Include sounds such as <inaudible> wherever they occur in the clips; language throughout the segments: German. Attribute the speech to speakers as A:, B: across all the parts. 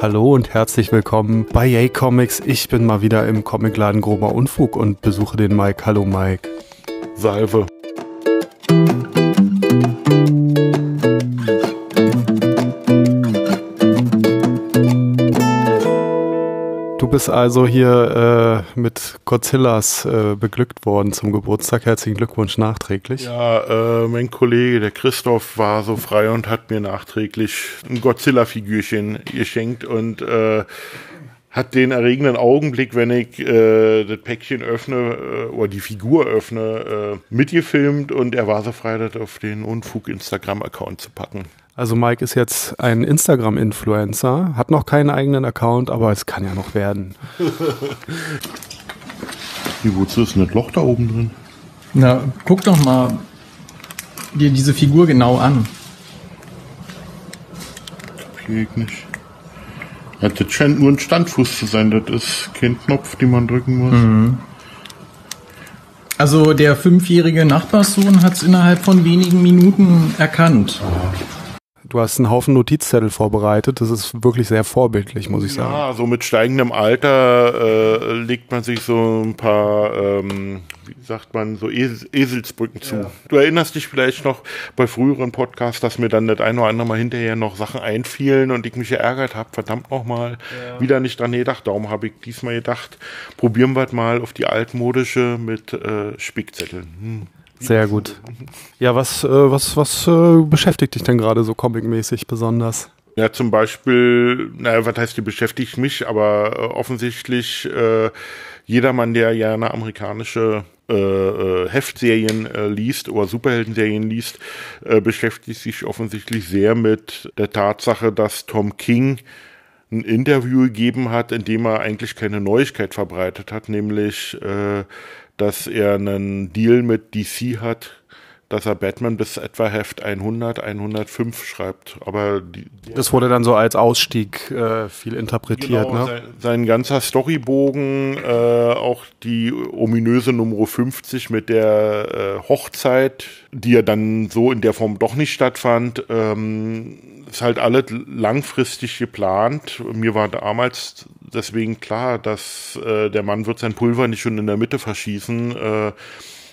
A: Hallo und herzlich willkommen bei Yay Comics. Ich bin mal wieder im Comicladen Grober Unfug und besuche den Mike. Hallo Mike.
B: Salve.
A: Bist also hier äh, mit Godzillas äh, beglückt worden zum Geburtstag. Herzlichen Glückwunsch nachträglich.
B: Ja, äh, mein Kollege, der Christoph, war so frei und hat mir nachträglich ein Godzilla-Figürchen geschenkt und äh, hat den erregenden Augenblick, wenn ich äh, das Päckchen öffne äh, oder die Figur öffne, äh, mitgefilmt und er war so frei, das auf den Unfug Instagram-Account zu packen.
A: Also Mike ist jetzt ein Instagram-Influencer, hat noch keinen eigenen Account, aber es kann ja noch werden. <laughs>
B: Wie, wozu ist denn das Loch da oben drin?
C: Na, guck doch mal dir diese Figur genau an.
B: Ich nicht. Ja, das scheint nur ein Standfuß zu sein, das ist kein Knopf, den man drücken muss.
C: Also der fünfjährige Nachbarssohn hat es innerhalb von wenigen Minuten erkannt.
A: Du hast einen Haufen Notizzettel vorbereitet. Das ist wirklich sehr vorbildlich, muss ich sagen.
B: Ja, so mit steigendem Alter äh, legt man sich so ein paar, ähm, wie sagt man, so es Eselsbrücken zu. Du erinnerst dich vielleicht noch bei früheren Podcasts, dass mir dann das ein oder andere Mal hinterher noch Sachen einfielen und ich mich geärgert habe, verdammt nochmal, wieder nicht dran gedacht. Darum habe ich diesmal gedacht, probieren wir es mal auf die altmodische mit äh, Spickzetteln. Hm.
A: Sehr gut. Ja, was, äh, was, was äh, beschäftigt dich denn gerade so comicmäßig besonders?
B: Ja, zum Beispiel, naja, was heißt, die beschäftigt mich, aber äh, offensichtlich äh, jedermann, der gerne amerikanische äh, äh, Heftserien liest oder Superheldenserien liest, beschäftigt sich offensichtlich sehr mit der Tatsache, dass Tom King ein Interview gegeben hat, in dem er eigentlich keine Neuigkeit verbreitet hat, nämlich, dass er einen Deal mit DC hat, dass er Batman bis etwa Heft 100, 105 schreibt. Aber die,
A: Das wurde dann so als Ausstieg äh, viel interpretiert,
B: Genau,
A: ne?
B: sein, sein ganzer Storybogen, äh, auch die ominöse Nummer 50 mit der äh, Hochzeit, die ja dann so in der Form doch nicht stattfand, ähm, ist halt alles langfristig geplant. Mir war damals deswegen klar, dass äh, der Mann wird sein Pulver nicht schon in der Mitte verschießen, äh,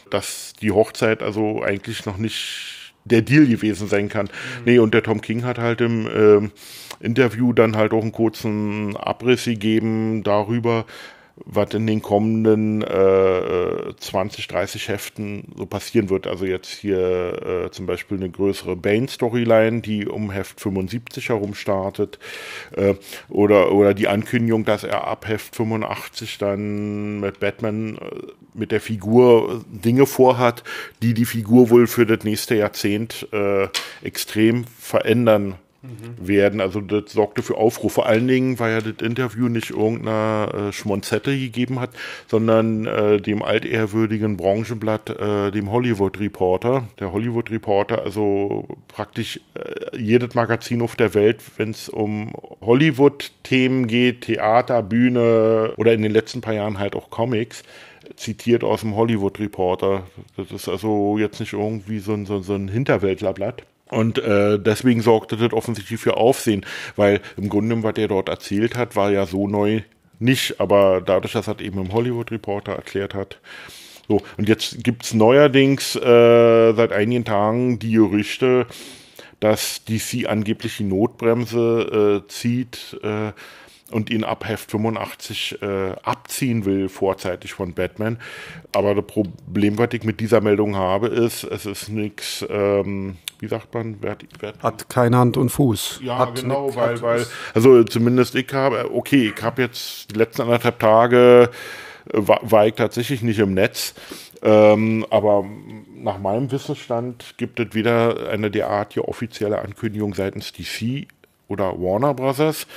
B: dass die Hochzeit also eigentlich noch nicht der Deal gewesen sein kann. Nee, und der Tom King hat halt im ähm, Interview dann halt auch einen kurzen Abriss gegeben darüber, was in den kommenden äh, 20, 30 Heften so passieren wird. Also jetzt hier äh, zum Beispiel eine größere Bane-Storyline, die um Heft 75 herum startet. Äh, oder, oder die Ankündigung, dass er ab Heft 85 dann mit Batman, äh, mit der Figur Dinge vorhat, die die Figur wohl für das nächste Jahrzehnt äh, extrem verändern werden. Also das sorgte für Aufruhr. Vor allen Dingen, weil ja das Interview nicht irgendeiner äh, Schmonzette gegeben hat, sondern äh, dem altehrwürdigen Branchenblatt, äh, dem Hollywood Reporter. Der Hollywood Reporter, also praktisch äh, jedes Magazin auf der Welt, wenn es um Hollywood-Themen geht, Theater, Bühne oder in den letzten paar Jahren halt auch Comics, zitiert aus dem Hollywood Reporter. Das ist also jetzt nicht irgendwie so ein, so, so ein Hinterwäldlerblatt. Und äh, deswegen sorgte das offensichtlich für Aufsehen, weil im Grunde, was er dort erzählt hat, war ja so neu nicht, aber dadurch, dass er eben im Hollywood Reporter erklärt hat. So, und jetzt gibt's neuerdings äh, seit einigen Tagen die Gerüchte, dass DC angeblich die Notbremse äh, zieht äh, und ihn ab Heft 85 äh, abziehen will, vorzeitig von Batman. Aber das Problem, was ich mit dieser Meldung habe, ist, es ist nichts, ähm, wie sagt man, wer, wer,
A: Hat keine Hand und Fuß.
B: ja,
A: Hat
B: genau,
A: nix-
B: weil, weil, also zumindest ich habe, okay, ich habe jetzt die letzten anderthalb Tage, äh, war, war ich tatsächlich nicht im Netz, ähm, aber nach meinem Wissensstand gibt es weder eine derartige offizielle Ankündigung seitens DC oder Warner Brothers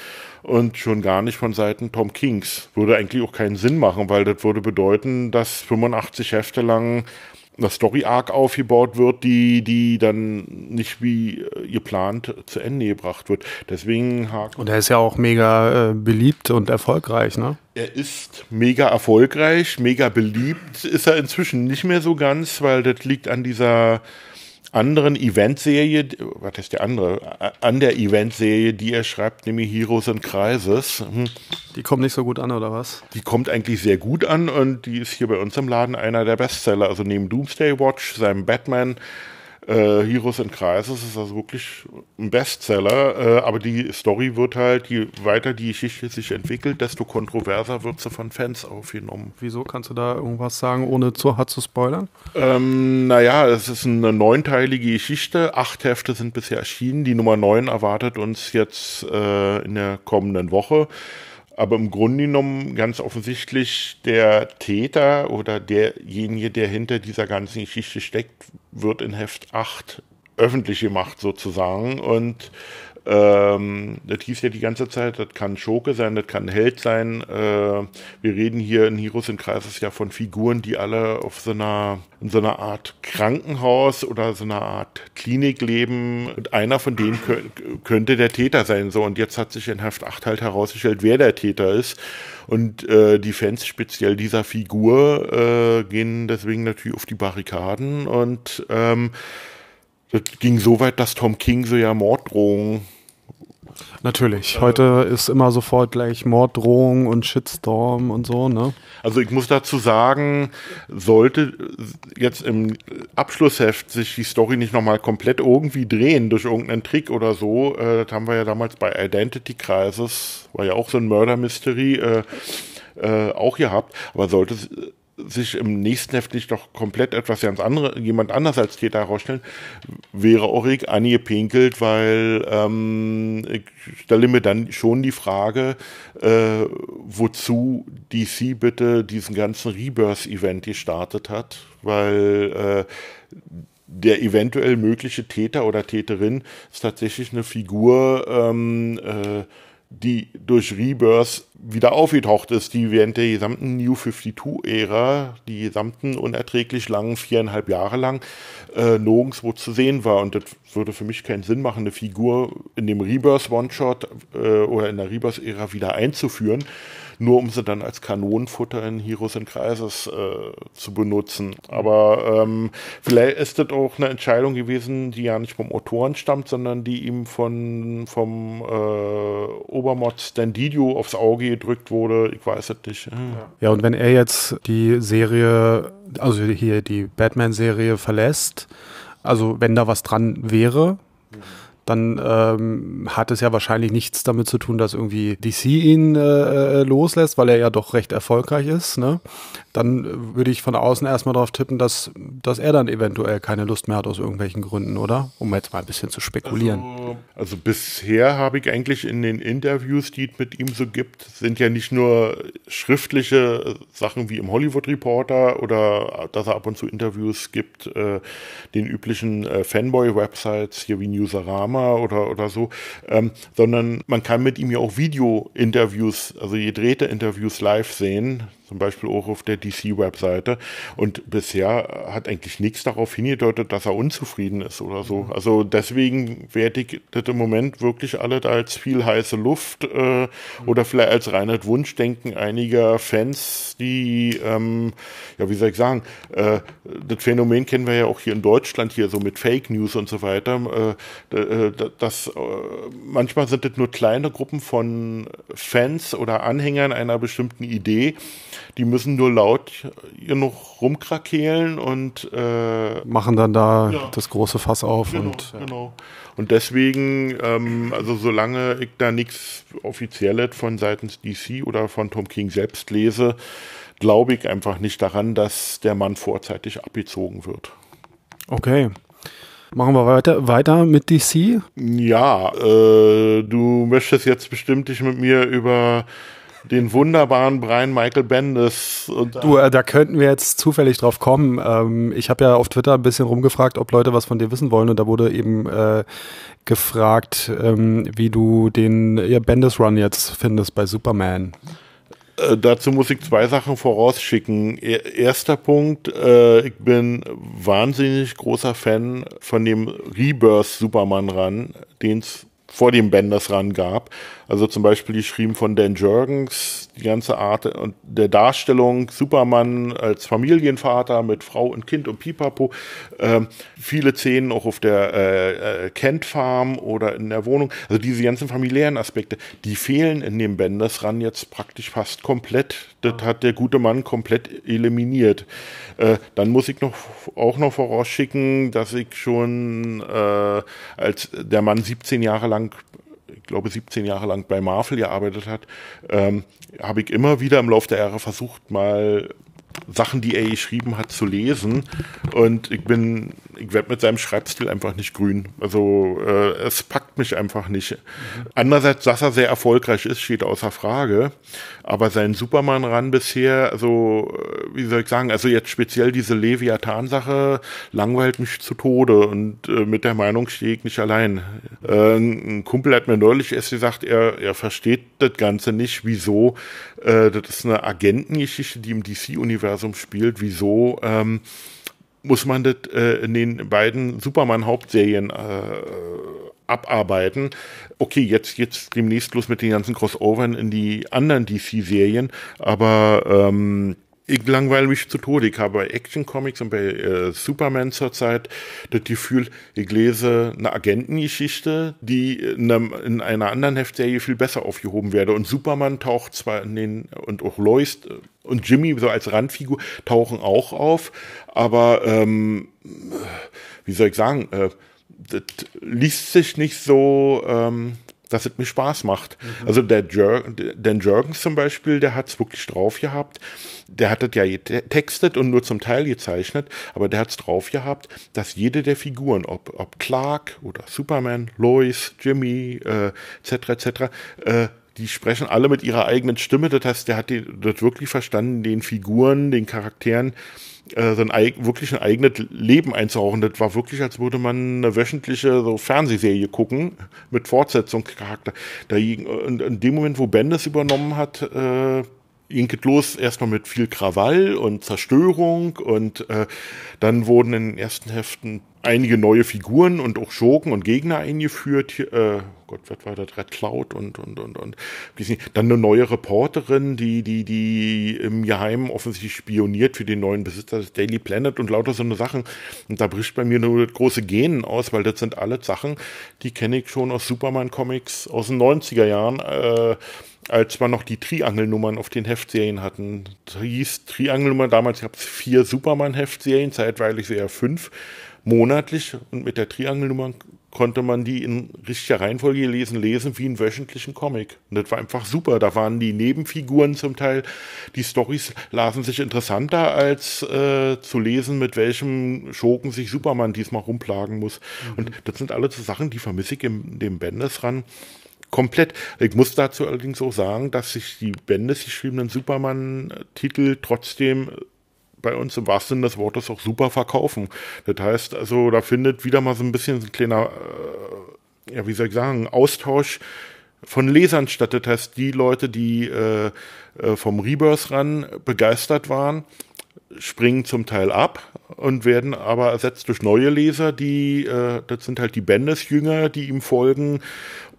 B: und schon gar nicht von Seiten Tom Kings. Würde eigentlich auch keinen Sinn machen, weil das würde bedeuten, dass 85 Hefte lang eine Story Arc aufgebaut wird, die, die dann nicht wie äh, geplant zu Ende gebracht wird. Deswegen
A: Und er ist ja auch mega äh, beliebt und erfolgreich, ne?
B: er ist mega erfolgreich, mega beliebt, ist er inzwischen nicht mehr so ganz, weil das liegt an dieser anderen Eventserie, was ist der andere? An der Eventserie, die er schreibt, nämlich Heroes and Crisis. Hm.
A: Die kommt nicht so gut an, oder was?
B: Die kommt eigentlich sehr gut an und die ist hier bei uns im Laden einer der Bestseller. Also neben Doomsday Watch, seinem Batman, äh, Heroes and Crisis ist also wirklich ein Bestseller, äh, aber die Story wird halt, je weiter die Geschichte sich entwickelt, desto kontroverser wird sie von Fans aufgenommen.
A: Wieso? Kannst du da irgendwas sagen, ohne zu hart zu spoilern?
B: Ähm, naja, es ist eine neunteilige Geschichte. Acht Hefte sind bisher erschienen. Die Nummer neun erwartet uns jetzt äh, in der kommenden Woche. Aber im Grunde genommen ganz offensichtlich der Täter oder derjenige, der hinter dieser ganzen Geschichte steckt, wird in Heft 8 öffentlich gemacht sozusagen. Und ähm, das hieß ja die ganze Zeit, das kann Schurke sein, das kann Held sein. Äh, wir reden hier in Heroes in Kreises ja von Figuren, die alle auf so einer, in so einer Art Krankenhaus oder so einer Art Klinik leben. Und einer von denen könnte der Täter sein. So, und jetzt hat sich in Heft 8 halt herausgestellt, wer der Täter ist. Und äh, die Fans speziell dieser Figur äh, gehen deswegen natürlich auf die Barrikaden und ähm, das ging so weit, dass Tom King so ja Morddrohungen
A: Natürlich. Heute ist immer sofort gleich Morddrohung und Shitstorm und so, ne?
B: Also ich muss dazu sagen, sollte jetzt im Abschlussheft sich die Story nicht nochmal komplett irgendwie drehen durch irgendeinen Trick oder so, äh, das haben wir ja damals bei Identity Crisis, war ja auch so ein Murder Mystery, äh, äh, auch gehabt, aber sollte sich im nächsten Heft nicht doch komplett etwas ganz anderes, jemand anders als Täter herausstellen, wäre auch ich angepinkelt, weil ähm, ich stelle mir dann schon die Frage, äh, wozu DC bitte diesen ganzen Rebirth-Event gestartet hat, weil äh, der eventuell mögliche Täter oder Täterin ist tatsächlich eine Figur, ähm, äh, die durch Rebirth wieder aufgetaucht ist, die während der gesamten New 52-Ära, die gesamten unerträglich langen viereinhalb Jahre lang, äh, nirgendwo zu sehen war. Und das würde für mich keinen Sinn machen, eine Figur in dem Rebirth One-Shot äh, oder in der Rebirth-Ära wieder einzuführen nur um sie dann als Kanonenfutter in Heroes and Crisis äh, zu benutzen. Aber ähm, vielleicht ist das auch eine Entscheidung gewesen, die ja nicht vom Autoren stammt, sondern die ihm von vom äh, Obermod Standidio aufs Auge gedrückt wurde. Ich weiß es nicht. Ja.
A: ja, und wenn er jetzt die Serie, also hier die Batman-Serie verlässt, also wenn da was dran wäre, mhm dann ähm, hat es ja wahrscheinlich nichts damit zu tun, dass irgendwie DC ihn äh, äh, loslässt, weil er ja doch recht erfolgreich ist. Ne? Dann würde ich von außen erstmal darauf tippen, dass, dass er dann eventuell keine Lust mehr hat aus irgendwelchen Gründen, oder? Um jetzt mal ein bisschen zu spekulieren.
B: Also, also bisher habe ich eigentlich in den Interviews, die es mit ihm so gibt, sind ja nicht nur schriftliche Sachen wie im Hollywood Reporter oder dass er ab und zu Interviews gibt, äh, den üblichen äh, Fanboy-Websites hier wie Newsarama Drama oder, oder so, ähm, sondern man kann mit ihm ja auch Video-Interviews, also gedrehte Interviews live sehen zum Beispiel auch auf der DC-Webseite. Und bisher hat eigentlich nichts darauf hingedeutet, dass er unzufrieden ist oder so. Mhm. Also deswegen werde ich das im Moment wirklich alles als viel heiße Luft äh, mhm. oder vielleicht als reines Wunschdenken einiger Fans, die, ähm, ja, wie soll ich sagen, äh, das Phänomen kennen wir ja auch hier in Deutschland, hier so mit Fake News und so weiter. Äh, äh das, äh, manchmal sind das nur kleine Gruppen von Fans oder Anhängern einer bestimmten Idee, die müssen nur laut hier noch rumkrakehlen und äh,
A: machen dann da ja. das große Fass auf.
B: Genau,
A: und,
B: ja. genau. und deswegen, ähm, also solange ich da nichts Offizielles von seitens DC oder von Tom King selbst lese, glaube ich einfach nicht daran, dass der Mann vorzeitig abgezogen wird.
A: Okay. Machen wir weiter, weiter mit DC?
B: Ja, äh, du möchtest jetzt bestimmt dich mit mir über den wunderbaren Brian Michael Bendis.
A: du, äh, da könnten wir jetzt zufällig drauf kommen. Ähm, ich habe ja auf Twitter ein bisschen rumgefragt, ob Leute was von dir wissen wollen und da wurde eben äh, gefragt, ähm, wie du den ja, Bendis Run jetzt findest bei Superman.
B: Äh, dazu muss ich zwei Sachen vorausschicken. Erster Punkt, äh, ich bin wahnsinnig großer Fan von dem Rebirth Superman Run, den es vor dem Benders ran gab. Also zum Beispiel geschrieben von Dan Jurgens, die ganze Art und der Darstellung, Superman als Familienvater mit Frau und Kind und Pipapo, äh, viele Szenen auch auf der äh, äh, Kent Farm oder in der Wohnung, also diese ganzen familiären Aspekte, die fehlen in dem Benders ran jetzt praktisch fast komplett. Das hat der gute Mann komplett eliminiert. Äh, dann muss ich noch auch noch vorausschicken, dass ich schon äh, als der Mann 17 Jahre lang glaube 17 Jahre lang bei Marvel gearbeitet hat, ähm, habe ich immer wieder im Laufe der Jahre versucht, mal Sachen, die er geschrieben hat, zu lesen. Und ich bin, ich werde mit seinem Schreibstil einfach nicht grün. Also äh, es packt mich einfach nicht. Andererseits, dass er sehr erfolgreich ist, steht außer Frage. Aber sein Superman ran bisher, also äh, wie soll ich sagen, also jetzt speziell diese Leviathan-Sache langweilt mich zu Tode und äh, mit der Meinung stehe ich nicht allein. Äh, ein Kumpel hat mir neulich erst gesagt, er, er versteht das Ganze nicht, wieso. Äh, das ist eine Agentengeschichte, die im DC-Universum spielt. Wieso ähm, muss man das äh, in den beiden Superman-Hauptserien äh, abarbeiten. Okay, jetzt jetzt demnächst los mit den ganzen Crossovern in die anderen DC-Serien, aber ähm, ich langweile mich zu Tode. Ich habe bei Action Comics und bei äh, Superman zurzeit das Gefühl, ich lese eine Agentengeschichte, die in, einem, in, einer anderen Heftserie viel besser aufgehoben werde. Und Superman taucht zwar in den, und auch Lois und Jimmy so als Randfigur tauchen auch auf, aber ähm, wie soll ich sagen, äh, das liest sich nicht so, ähm, dass es mir Spaß macht. Mhm. Also der Jer Dan Jurgens zum Beispiel, der hat es wirklich drauf gehabt. Der hat das ja getextet und nur zum Teil gezeichnet, aber der hat es drauf gehabt, dass jede der Figuren, ob, ob Clark oder Superman, Lois, Jimmy, äh, etc., etc., äh, die sprechen alle mit ihrer eigenen Stimme. Das heißt, der hat die, das wirklich verstanden, den Figuren, den Charakteren äh, so ein wirklich ein eigenes Leben einzuhauchen. Das war wirklich, als würde man eine wöchentliche so Fernsehserie gucken mit Fortsetzungscharakter. Da, und in dem Moment, wo Bendis übernommen hat, äh, ging es los erstmal mit viel Krawall und Zerstörung und äh, dann wurden in den ersten Heften einige neue Figuren und auch Schurken und Gegner eingeführt. Äh, Gott, was war das? Red Cloud und, und, und, und. Dann eine neue Reporterin, die, die, die im Geheimen offensichtlich spioniert für den neuen Besitzer des Daily Planet und lauter so eine Sachen. Und da bricht bei mir nur das große Genen aus, weil das sind alle Sachen, die kenne ich schon aus Superman-Comics aus den 90er Jahren. Äh, als wir noch die Triangelnummern auf den Heftserien hatten. Das hieß Triangelnummer, damals gab es vier Superman-Heftserien, zeitweilig sehr fünf monatlich und mit der Triangelnummer konnte man die in richtiger Reihenfolge lesen, lesen wie einen wöchentlichen Comic. Und das war einfach super. Da waren die Nebenfiguren zum Teil, die Stories lasen sich interessanter als äh, zu lesen, mit welchem Schurken sich Superman diesmal rumplagen muss. Mhm. Und das sind alles so Sachen, die vermisse ich in dem Bendis ran komplett. Ich muss dazu allerdings auch sagen, dass sich die Bendis geschriebenen Superman-Titel trotzdem bei uns im wahrsten Sinne des Wortes auch super verkaufen. Das heißt, also da findet wieder mal so ein bisschen ein kleiner, äh, ja, wie soll ich sagen, Austausch von Lesern statt. Das heißt, die Leute, die äh, äh, vom Rebirth ran begeistert waren, springen zum Teil ab und werden aber ersetzt durch neue Leser, die, äh, das sind halt die Bendis-Jünger, die ihm folgen,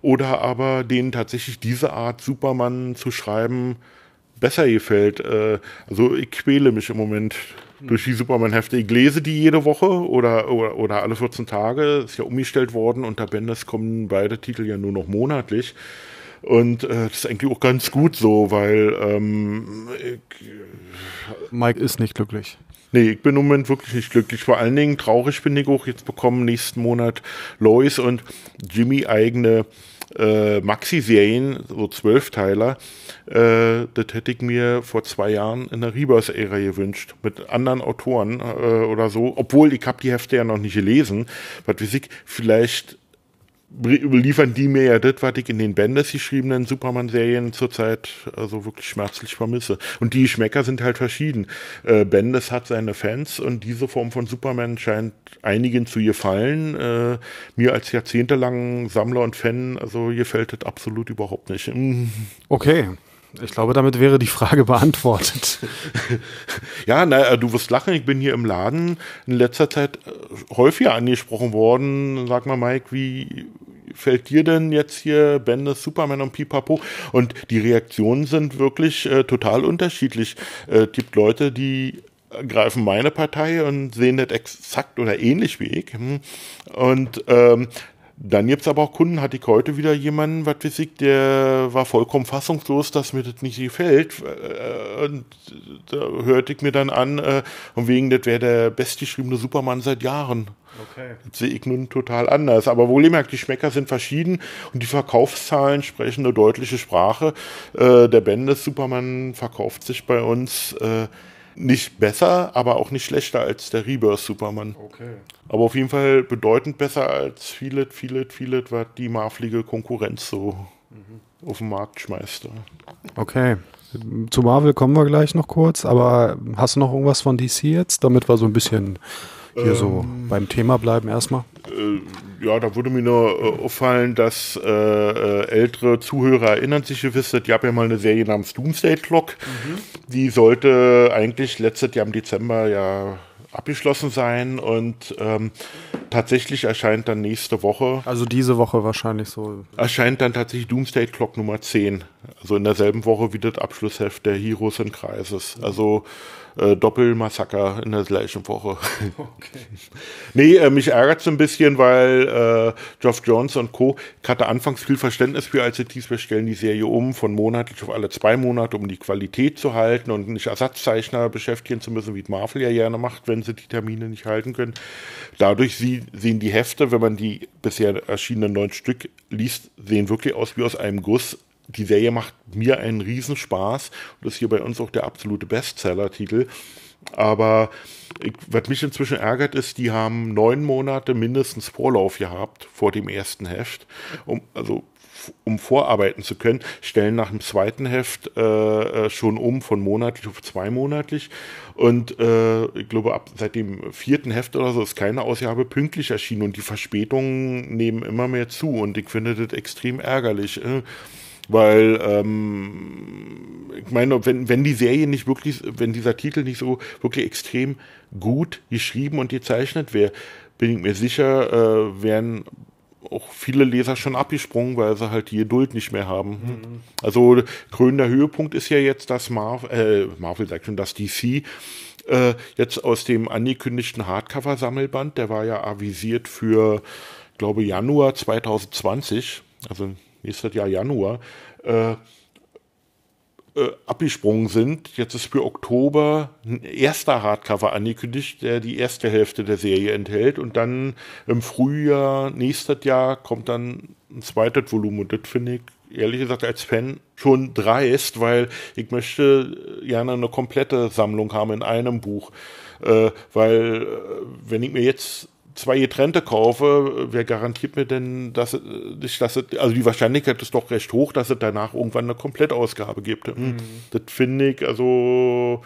B: oder aber denen tatsächlich diese Art Superman zu schreiben besser gefällt. Äh, also ich quäle mich im Moment durch die Superman-Hefte. Ich lese die jede Woche oder, oder, oder alle 14 Tage. Ist ja umgestellt worden. Unter Benders kommen beide Titel ja nur noch monatlich. Und äh, das ist eigentlich auch ganz gut so, weil ähm, ich,
A: Mike ist nicht glücklich.
B: Nee, ich bin im Moment wirklich nicht glücklich. Vor allen Dingen traurig bin ich auch. Jetzt bekommen nächsten Monat Lois und Jimmy eigene äh, Maxi-Serien, so Zwölfteiler, äh, das hätte ich mir vor zwei Jahren in der Rebirth-Ära gewünscht, mit anderen Autoren äh, oder so, obwohl ich habe die Hefte ja noch nicht gelesen, was weiß ich, vielleicht liefern die mir ja das, was ich in den Benders geschriebenen Superman-Serien zurzeit also wirklich schmerzlich vermisse. Und die Schmecker sind halt verschieden. Äh, Bendis hat seine Fans und diese Form von Superman scheint einigen zu gefallen. Äh, mir als jahrzehntelang Sammler und Fan, also gefällt das absolut überhaupt nicht. <laughs>
A: Okay. Ich glaube, damit wäre die Frage beantwortet. <laughs>
B: ja, na, du wirst lachen. Ich bin hier im Laden in letzter Zeit äh, häufiger angesprochen worden. Sag mal, Mike, wie gefällt dir denn jetzt hier Bendis, Superman und Pipapo? Und die Reaktionen sind wirklich äh, total unterschiedlich. Äh, gibt Leute, die greifen meine Partei und sehen das exakt oder ähnlich wie ich. Hm. Und ähm, dann gibt's aber auch Kunden, hatte ich heute wieder jemanden, was weiß ich, der war vollkommen fassungslos, dass mir das nicht gefällt. Äh, und da hörte ich mir dann an, äh, von wegen, das wäre der bestgeschriebene Superman seit Jahren. Okay. Das sehe ich nun total anders. Aber wohlgemerkt, die Schmecker sind verschieden und die Verkaufszahlen sprechen eine deutliche Sprache. Äh, der Bendis Superman verkauft sich bei uns nicht besser, aber auch nicht schlechter als der Rebirth Superman. Okay. Aber auf jeden Fall bedeutend besser als viele, viele, viele, was die marflige Konkurrenz so mhm. auf den Markt schmeißt.
A: Okay. Zu Marvel kommen wir gleich noch kurz, aber hast du noch irgendwas von DC jetzt, damit wir so ein bisschen hier ähm, so beim Thema bleiben erstmal?
B: Äh, ja, da würde mir nur äh, auffallen, dass äh, äh, ältere Zuhörer erinnern sich gewiss, es gab ja mal eine Serie namens Doomsday Clock. Mhm. Die sollte eigentlich letztes Jahr im Dezember ja abgeschlossen sein und ähm, tatsächlich erscheint dann nächste Woche.
A: Also diese Woche wahrscheinlich so.
B: Erscheint dann tatsächlich Doomsday Clock Nummer 10. Also in derselben Woche wie das Abschlussheft der Heroes in Crisis. Also äh, Doppelmassaker in der gleichen Woche. <laughs> Okay. nee, äh, mich ärgert es ein bisschen, weil äh, Geoff Jones und Co. Ich hatte anfangs viel Verständnis für, als sie dies, wir stellen die Serie um von monatlich auf alle zwei Monate, um die Qualität zu halten und nicht Ersatzzeichner beschäftigen zu müssen, wie Marvel ja gerne macht, wenn sie die Termine nicht halten können. Dadurch sie, sehen die Hefte, wenn man die bisher erschienenen neun Stück liest, sehen wirklich aus wie aus einem Guss die Serie macht mir einen Riesenspaß und ist hier bei uns auch der absolute Bestseller-Titel. Aber ich, was mich inzwischen ärgert, ist, die haben neun Monate mindestens Vorlauf gehabt vor dem ersten Heft, um, also um vorarbeiten zu können, stellen nach dem zweiten Heft äh, äh, schon um von monatlich auf zweimonatlich. Und äh, ich glaube, ab seit dem vierten Heft oder so ist keine Ausgabe pünktlich erschienen und die Verspätungen nehmen immer mehr zu. Und ich finde das extrem ärgerlich. Äh weil, ähm, ich meine, wenn, wenn die Serie nicht wirklich, wenn dieser Titel nicht so wirklich extrem gut geschrieben und gezeichnet wäre, bin ich mir sicher, äh, wären auch viele Leser schon abgesprungen, weil sie halt die Geduld nicht mehr haben. Mhm. Also krönender Höhepunkt ist ja jetzt, dass Marvel, äh, Marvel sagt schon, dass DC äh, jetzt aus dem angekündigten Hardcover-Sammelband, der war ja avisiert für, glaube Januar 2020, also nächstes Jahr Januar, äh, äh, abgesprungen sind. Jetzt ist für Oktober ein erster Hardcover angekündigt, der die erste Hälfte der Serie enthält. Und dann im Frühjahr nächstes Jahr kommt dann ein zweites Volumen. Und das finde ich ehrlich gesagt als Fan schon dreist, weil ich möchte gerne eine komplette Sammlung haben in einem Buch. Äh, weil äh, wenn ich mir jetzt zwei getrennte kaufe, wer garantiert mir denn, dass es, dass es, also die Wahrscheinlichkeit ist doch recht hoch, dass es danach irgendwann eine Komplettausgabe gibt. Mhm. Das finde ich, also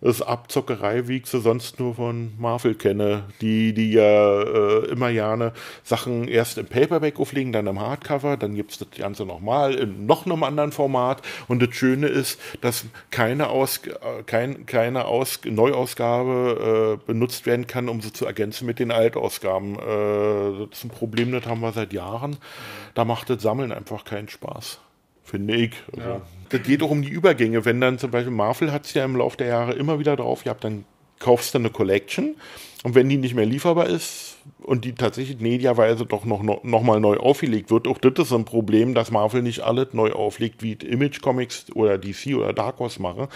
B: das Abzockerei, wie ich sie sonst nur von Marvel kenne, die, die ja äh, immer gerne Sachen erst im Paperback auflegen, dann im Hardcover, dann gibt es das Ganze nochmal in noch einem anderen Format. Und das Schöne ist, dass keine, Aus, kein, keine Aus, Neuausgabe äh, benutzt werden kann, um sie zu ergänzen mit den Altausgaben. Äh, das ist ein Problem, das haben wir seit Jahren. Da macht das Sammeln einfach keinen Spaß finde ich. Also, ja. Das geht auch um die Übergänge. Wenn dann zum Beispiel Marvel hat es ja im Laufe der Jahre immer wieder drauf gehabt, dann kaufst du eine Collection und wenn die nicht mehr lieferbar ist und die tatsächlich mediaweise doch noch, noch, noch mal neu aufgelegt wird, auch das ist ein Problem, dass Marvel nicht alles neu auflegt, wie Image Comics oder DC oder Dark Horse machen,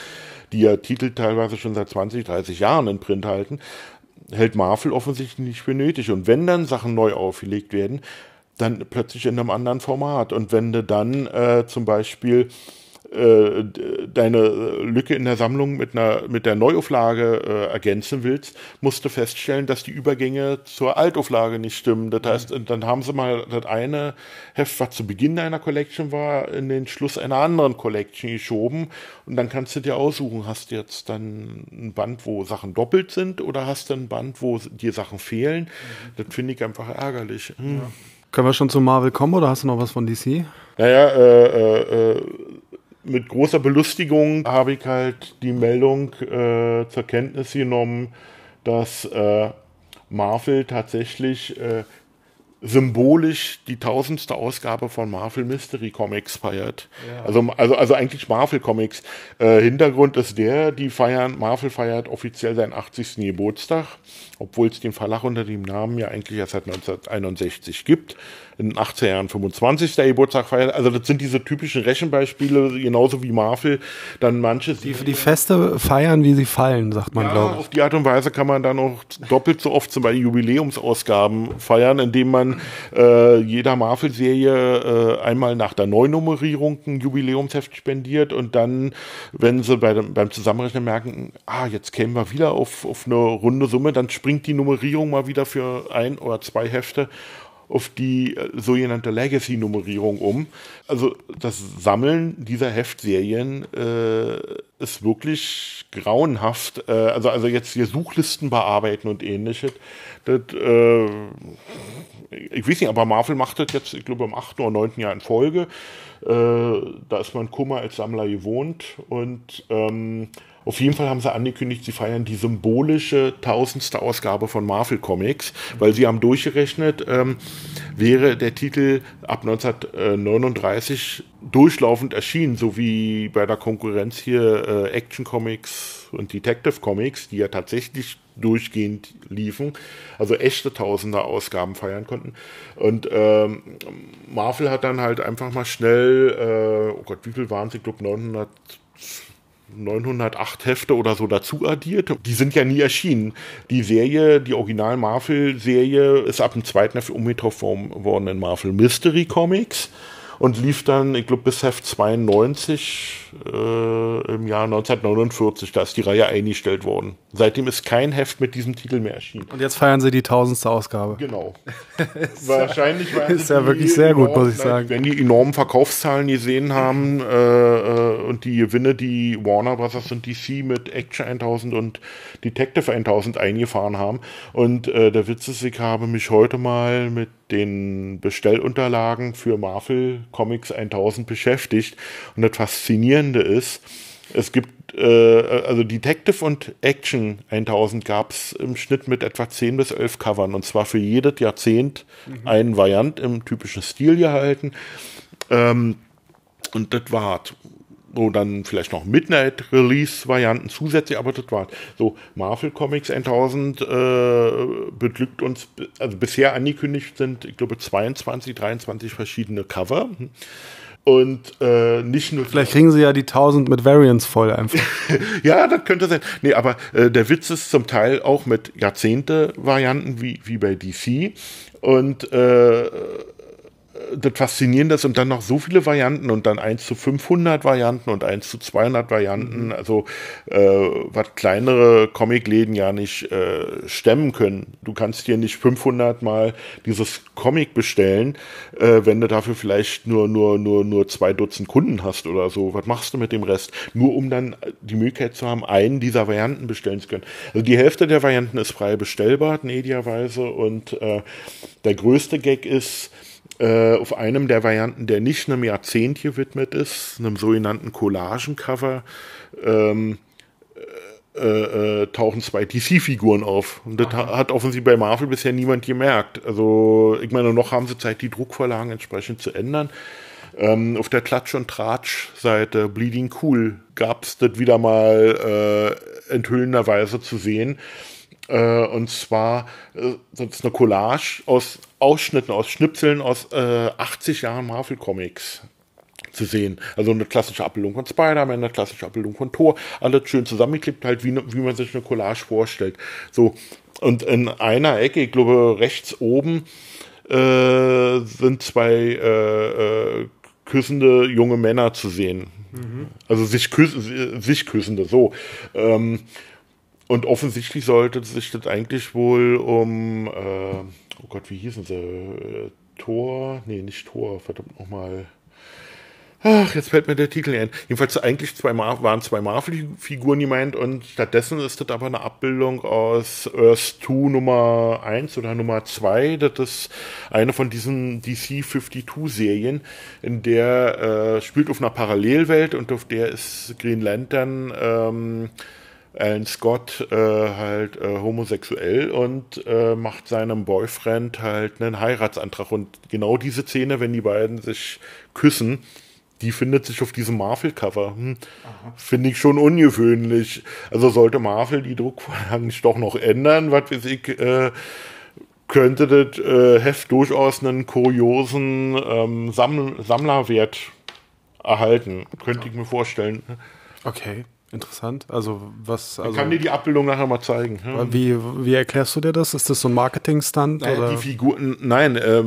B: die ja Titel teilweise schon seit 20, 30 Jahren in Print halten, hält Marvel offensichtlich nicht für nötig. Und wenn dann Sachen neu aufgelegt werden, dann plötzlich in einem anderen Format. Und wenn du dann äh, zum Beispiel äh, deine Lücke in der Sammlung mit einer mit der Neuauflage äh, ergänzen willst, musst du feststellen, dass die Übergänge zur Altauflage nicht stimmen. Das heißt, mhm. dann haben sie mal das eine Heft, was zu Beginn einer Collection war, in den Schluss einer anderen Collection geschoben und dann kannst du dir aussuchen, hast du jetzt dann ein Band, wo Sachen doppelt sind oder hast du ein Band, wo dir Sachen fehlen. Mhm. Das finde ich einfach ärgerlich.
A: Mhm. Ja. Können wir schon zu Marvel kommen oder hast du noch was von DC?
B: Naja, äh, äh, äh, mit großer Belustigung habe ich halt die Meldung äh, zur Kenntnis genommen, dass äh, Marvel tatsächlich äh, symbolisch die tausendste Ausgabe von Marvel Mystery Comics feiert. Ja. Also, also, also eigentlich Marvel Comics. Äh, Hintergrund ist der, die feiern, Marvel feiert offiziell seinen 80. Geburtstag, obwohl es den Verlag unter dem Namen ja eigentlich erst seit 1961 gibt. In den 80er Jahren 25. Geburtstag feiert. Also das sind diese typischen Rechenbeispiele, genauso wie Marvel. Dann manche.
A: Die, die Feste feiern, wie sie fallen, sagt man, ja, glaube ich.
B: Auf die Art und Weise kann man dann auch doppelt so oft zum Beispiel Jubiläumsausgaben feiern, indem man äh, jeder Marvel-Serie äh, einmal nach der Neunummerierung ein Jubiläumsheft spendiert und dann, wenn sie bei dem, beim Zusammenrechnen merken, ah, jetzt kämen wir wieder auf, auf eine runde Summe, dann springt die Nummerierung mal wieder für ein oder zwei Hefte auf die äh, sogenannte Legacy-Nummerierung um. Also das Sammeln dieser Heftserien äh, ist wirklich grauenhaft. Äh, also, also jetzt hier Suchlisten bearbeiten und ähnliches. Das, äh, ich weiß nicht, aber Marvel macht das jetzt, ich glaube, im achten oder neunten Jahr in Folge. Äh, da ist man Kummer als Sammler gewohnt und ähm, auf jeden Fall haben sie angekündigt, sie feiern die symbolische tausendste Ausgabe von Marvel Comics, weil sie haben durchgerechnet, ähm, wäre der Titel ab 1939 durchlaufend erschienen, so wie bei der Konkurrenz hier äh, Action Comics und Detective Comics, die ja tatsächlich durchgehend liefen, also echte Tausender Ausgaben feiern konnten. Und ähm, Marvel hat dann halt einfach mal schnell, äh, oh Gott, wie viel waren es? Ich glaube 900 908 Hefte oder so dazu addiert. Die sind ja nie erschienen. Die Serie, die Original Marvel-Serie, ist ab dem zweiten Heft umgetauft worden in Marvel Mystery Comics und lief dann, ich glaube, bis Heft 92 äh, im Jahr 1949. Da ist die Reihe eingestellt worden. Seitdem ist kein Heft mit diesem Titel mehr erschienen.
A: Und jetzt feiern sie die tausendste Ausgabe.
B: Genau. Wahrscheinlich <laughs>
A: war Ist ja wirklich sehr gut, muss ich sagen.
B: Wenn die enormen Verkaufszahlen gesehen haben äh, äh, und die Gewinne, die Warner Bros. und DC mit Action 1000 und Detective 1000 eingefahren haben. Und äh, der Witz ist, ich habe mich heute mal mit den Bestellunterlagen für Marvel Comics 1000 beschäftigt. Und das Faszinierende ist, es gibt, äh, also Detective und Action 1000 gab es im Schnitt mit etwa 10 bis 11 Covern. Und zwar für jedes Jahrzehnt mhm. einen Variant im typischen Stil gehalten. Ähm, und das war so dann vielleicht noch Midnight Release Varianten zusätzlich, aber das war so Marvel Comics 1000 äh, beglückt uns, also bisher angekündigt sind, ich glaube 22, 23 verschiedene Cover. Und äh, nicht nur.
A: Vielleicht kriegen sie ja die 1000 mit Variants voll einfach. <laughs>
B: ja, das könnte sein. Nee, aber äh, der Witz ist zum Teil auch mit Jahrzehnte-Varianten wie, wie bei DC. Und äh, das Faszinierende ist und dann noch so viele Varianten und dann 1 zu 500 Varianten und 1 zu 200 Varianten, mhm. also äh, was kleinere Comicläden ja nicht äh, stemmen können. Du kannst dir nicht 500 mal dieses Comic bestellen, äh, wenn du dafür vielleicht nur, nur, nur, nur zwei Dutzend Kunden hast oder so. Was machst du mit dem Rest? Nur um dann die Möglichkeit zu haben, einen dieser Varianten bestellen zu können. Also die Hälfte der Varianten ist frei bestellbar, mediaweise und äh, der größte Gag ist, äh, auf einem der Varianten, der nicht einem Jahrzehnt gewidmet ist, einem sogenannten Collagencover, ähm, äh, äh, tauchen zwei DC-Figuren auf. Und das Aha. hat offensichtlich bei Marvel bisher niemand gemerkt. Also, ich meine, noch haben sie Zeit, die Druckvorlagen entsprechend zu ändern. Ähm, auf der Klatsch- und Tratsch-Seite Bleeding Cool gab es das wieder mal äh, enthüllenderweise zu sehen. Äh, und zwar äh, das ist eine Collage aus Ausschnitten, aus Schnipseln aus äh, 80 Jahren Marvel Comics zu sehen. Also eine klassische Abbildung von Spider-Man, eine klassische Abbildung von Thor, alles schön zusammengeklebt, halt wie, wie man sich eine Collage vorstellt. So, und in einer Ecke, ich glaube rechts oben, äh, sind zwei äh, äh, küssende junge Männer zu sehen. Mhm. Also sich, küss, sich küssende, so. Ähm, und offensichtlich sollte sich das eigentlich wohl um, äh, oh Gott, wie hießen sie? Äh, Tor? Nee, nicht Tor, verdammt nochmal. Ach, jetzt fällt mir der Titel ein. Jedenfalls eigentlich zwei Mar waren zwei Marvel-Figuren gemeint und stattdessen ist das aber eine Abbildung aus Earth 2 Nummer 1 oder Nummer 2. Das ist eine von diesen DC 52-Serien, in der äh, spielt auf einer Parallelwelt und auf der ist Green Lantern ähm, Alan Scott äh, halt äh, homosexuell und äh, macht seinem Boyfriend halt einen Heiratsantrag. Und genau diese Szene, wenn die beiden sich küssen, die findet sich auf diesem Marvel-Cover. Hm. Finde ich schon ungewöhnlich. Also sollte Marvel die Druckvorlagen nicht doch noch ändern, was weiß ich, äh, könnte das äh, Heft durchaus einen kuriosen ähm, Samml Sammlerwert erhalten. Könnte ich mir vorstellen.
A: Okay. Interessant. Also was? Also
B: ich kann dir die Abbildung nachher mal zeigen.
A: Wie, wie erklärst du dir das? Ist das so ein Marketing-Stunt?
B: Naja, die Figuren, nein, äh,